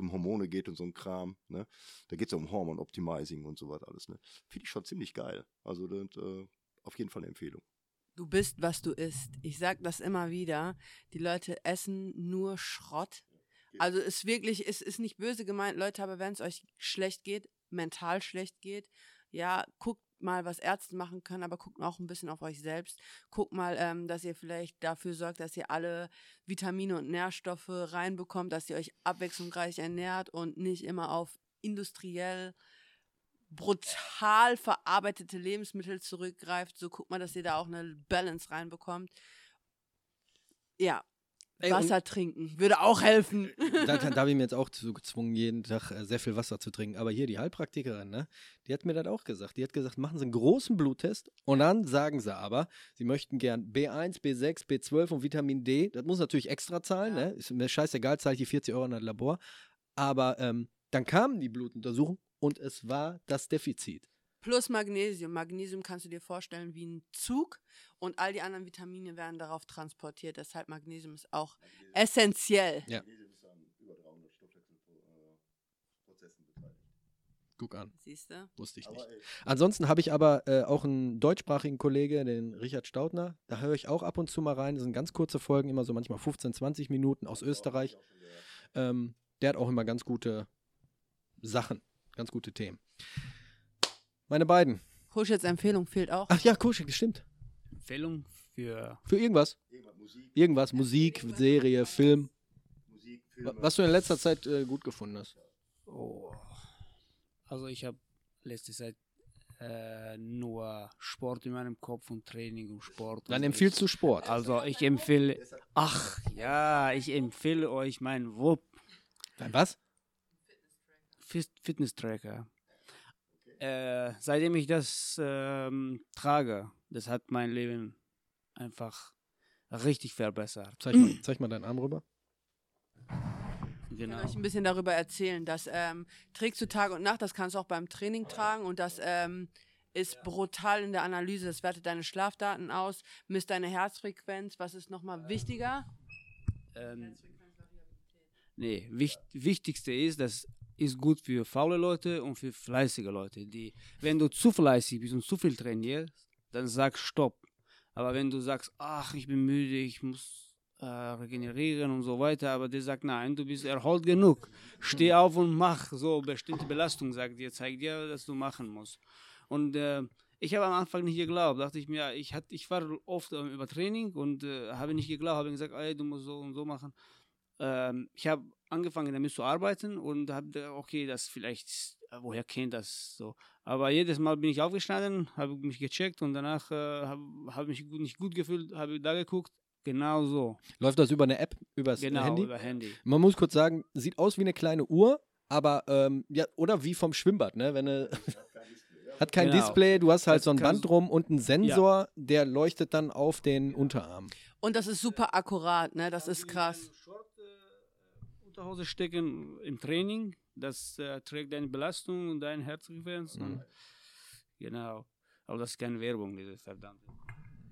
um Hormone geht und so ein Kram, ne? Da geht es ja um Hormon Optimizing und so was alles, ne? Finde ich schon ziemlich geil. Also das, äh, auf jeden Fall eine Empfehlung. Du bist, was du isst. Ich sag das immer wieder. Die Leute essen nur Schrott. Also ist wirklich, es ist nicht böse gemeint, Leute, aber wenn es euch schlecht geht, mental schlecht geht, ja, guckt mal, was Ärzte machen können, aber guckt auch ein bisschen auf euch selbst. Guckt mal, ähm, dass ihr vielleicht dafür sorgt, dass ihr alle Vitamine und Nährstoffe reinbekommt, dass ihr euch abwechslungsreich ernährt und nicht immer auf industriell brutal verarbeitete Lebensmittel zurückgreift. So guckt mal, dass ihr da auch eine Balance reinbekommt. Ja, Ey, Wasser trinken würde auch helfen. da, da, da habe ich mir jetzt auch zu gezwungen, jeden Tag äh, sehr viel Wasser zu trinken. Aber hier die Heilpraktikerin, ne, die hat mir das auch gesagt. Die hat gesagt, machen Sie einen großen Bluttest und dann sagen Sie aber, Sie möchten gern B1, B6, B12 und Vitamin D. Das muss natürlich extra zahlen, Ja. ne? Ist mir scheißegal, zahle ich die 40 Euro in das Labor. Aber ähm, dann kamen die Blutuntersuchungen und es war das Defizit. Plus Magnesium. Magnesium kannst du dir vorstellen wie ein Zug und all die anderen Vitamine werden darauf transportiert. Deshalb Magnesium ist auch essentiell. Ja. Magnesium ist an über 300 Stoffwechselprozessen beteiligt. Guck an, Siehst du? wusste ich nicht. Ey, Ansonsten habe ich aber äh, auch einen deutschsprachigen Kollege, den Richard Staudner. Da höre ich auch ab und zu mal rein. Das sind ganz kurze Folgen, immer so manchmal 15, 20 Minuten aus Österreich. Ähm, der hat auch immer ganz gute Sachen, ganz gute Themen. Meine beiden. Kuschels Empfehlung fehlt auch. Ach ja, Kuschel, stimmt. Empfehlung für Für irgendwas. irgendwas Musik, Irgendwas, Musik, Serie, Film. Musik, Filme. Was du in letzter Zeit äh, gut gefunden hast. Oh. Also ich habe letzte Zeit äh, nur Sport in meinem Kopf und Training und Sport. Dann und empfiehlst du Sport. Also ich empfehle, ach ja, ich empfehle euch meinen WUP Dein was? Fit- Fitness-Tracker. Äh, seitdem ich das ähm, trage, das hat mein Leben einfach richtig verbessert. Zeig mal, zeig mal deinen Arm rüber. Ich Genau. kann euch ein bisschen darüber erzählen. Das ähm, trägst du Tag und Nacht, das kannst du auch beim Training tragen und das ähm, ist brutal in der Analyse. Das wertet deine Schlafdaten aus, misst deine Herzfrequenz. Was ist nochmal wichtiger? Ähm, Nee, wicht, wichtigste ist, das ist gut für faule Leute und für fleißige Leute. Die, wenn du zu fleißig bist und zu viel trainierst, dann sag Stopp. Aber wenn du sagst, ach, ich bin müde, ich muss äh, regenerieren und so weiter, aber der sagt, nein, du bist erholt genug. Steh auf und mach so bestimmte Belastung, sagt dir, zeigt dir, dass du machen musst. Und äh, ich habe am Anfang nicht geglaubt, dachte ich mir, ich, hat, ich war oft über Training und äh, habe nicht geglaubt, habe gesagt, ey, du musst so und so machen. Ähm, ich habe angefangen damit zu arbeiten und habe gedacht, okay, das vielleicht, äh, woher kennt das so? Aber jedes Mal bin ich aufgestanden, habe mich gecheckt und danach äh, habe hab mich gut, nicht gut gefühlt, habe da geguckt, genau so. Läuft das über eine App, über das Genau, Handy? über Handy. Man muss kurz sagen, sieht aus wie eine kleine Uhr, aber ähm, ja, oder wie vom Schwimmbad, ne? Wenn eine, hat kein Genau. Display, du hast halt Das so ein Band drum und einen Sensor, der leuchtet dann auf den Unterarm. Und das ist super akkurat, ne? Das ist krass. Äh, Unterhose stecken im Training, das äh, trägt deine Belastung und deine Herzfrequenz. Mhm. Und, genau. Aber das ist keine Werbung, diese verdammte.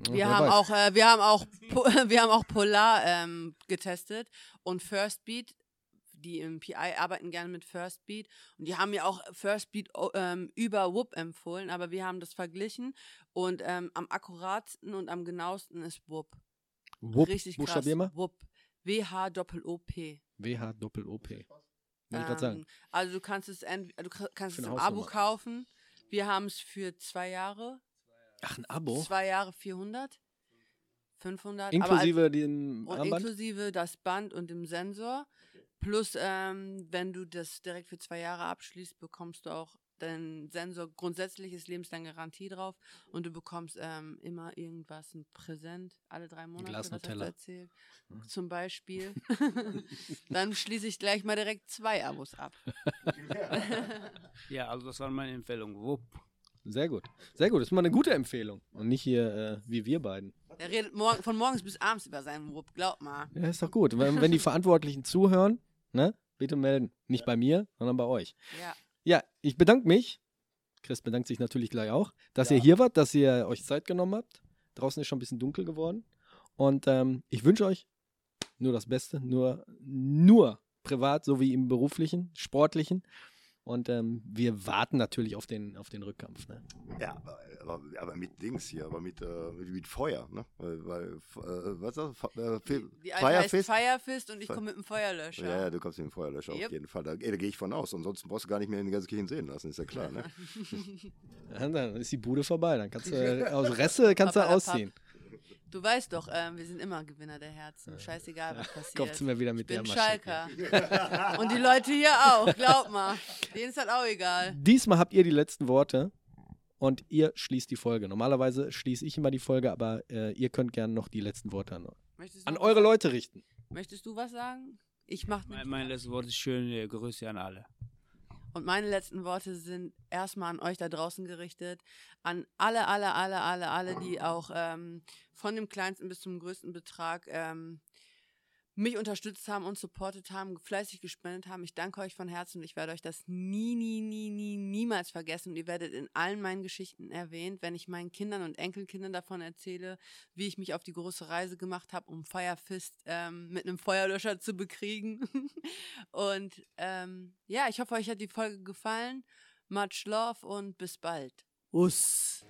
Ja, Wir haben auch, äh, wir haben auch, wir haben auch Polar ähm, getestet und First Beat. Die im PI arbeiten gerne mit First Beat und die haben mir auch First Beat oh, ähm, über Whoop empfohlen, aber wir haben das verglichen und ähm, am akkuratsten und am genauesten ist Whoop. Wupp, Richtig krass. buchstabier mal. Whoop. W-H-O-O-P. WH-Doppel-OP. Will ich gerade sagen. Ähm, also du kannst es, du kannst es im Abo kaufen. Wir haben es für zwei Jahre. Ach, ein Abo? Zwei Jahre 400. 500. aber als- Inklusive dem und Armband? inklusive das Band und dem Sensor. Plus, ähm, wenn du das direkt für zwei Jahre abschließt, bekommst du auch deinen Sensor grundsätzlich ist lebenslang Garantie drauf und du bekommst ähm, immer irgendwas, ein Präsent, alle drei Monate, Glas was Nutella. erzählt? Zum Beispiel. Dann schließe ich gleich mal direkt zwei Abos ab. Ja, also das war meine Empfehlung. Wupp. Sehr gut. Sehr gut. Das ist mal eine gute Empfehlung. Und nicht hier äh, wie wir beiden. Er redet morgen, von morgens bis abends über seinen Wupp, glaub mal. Ja, ist doch gut. Wenn, wenn die Verantwortlichen zuhören, ne, bitte melden. Nicht bei mir, sondern bei euch. Ja. Ja, ich bedanke mich. Chris bedankt sich natürlich gleich auch, dass ihr hier wart, dass ihr euch Zeit genommen habt. Draußen ist schon ein bisschen dunkel geworden. Und ähm, ich wünsche euch nur das Beste, nur, nur privat sowie im beruflichen, sportlichen. Und ähm, wir warten natürlich auf den, auf den Rückkampf. Ne? Ja, aber, aber, mit Dings hier, aber mit, äh, mit, mit Feuer, ne? Weil, weil äh, was ist das? Äh, Die heißt Firefist? Firefist und ich komme mit dem Feuerlöscher. Ja, ja, du kommst mit dem Feuerlöscher Yep. auf jeden Fall. Da, ey, da gehe ich von aus. Ansonsten brauchst du gar nicht mehr in die ganze Kirche sehen lassen, ist ja klar, ne? Ja, dann ist die Bude vorbei. Dann kannst du äh, aus Reste kannst du ausziehen. Du weißt doch, ähm, wir sind immer Gewinner der Herzen. Scheißegal, was passiert. Kommst du mir wieder mit ich bin der Masche. Schalker. Und die Leute hier auch, glaub mal. Denen ist das auch egal. Diesmal habt ihr die letzten Worte und ihr schließt die Folge. Normalerweise schließe ich immer die Folge, aber äh, ihr könnt gerne noch die letzten Worte an, an eure? Leute richten. Möchtest du was sagen? Ich mach Mein, mein letztes Wort ist schöne Grüße an alle. Und meine letzten Worte sind erstmal an euch da draußen gerichtet, an alle, alle, alle, alle, alle, die auch ähm, von dem kleinsten bis zum größten Betrag ähm, mich unterstützt haben und supportet haben, fleißig gespendet haben. Ich danke euch von Herzen und ich werde euch das nie, nie, nie, nie, niemals vergessen. Und ihr werdet in allen meinen Geschichten erwähnt, wenn ich meinen Kindern und Enkelkindern davon erzähle, wie ich mich auf die große Reise gemacht habe, um Firefist ähm, mit einem Feuerlöscher zu bekriegen. und ähm, ja, ich hoffe, euch hat die Folge gefallen. Much love und bis bald. Us.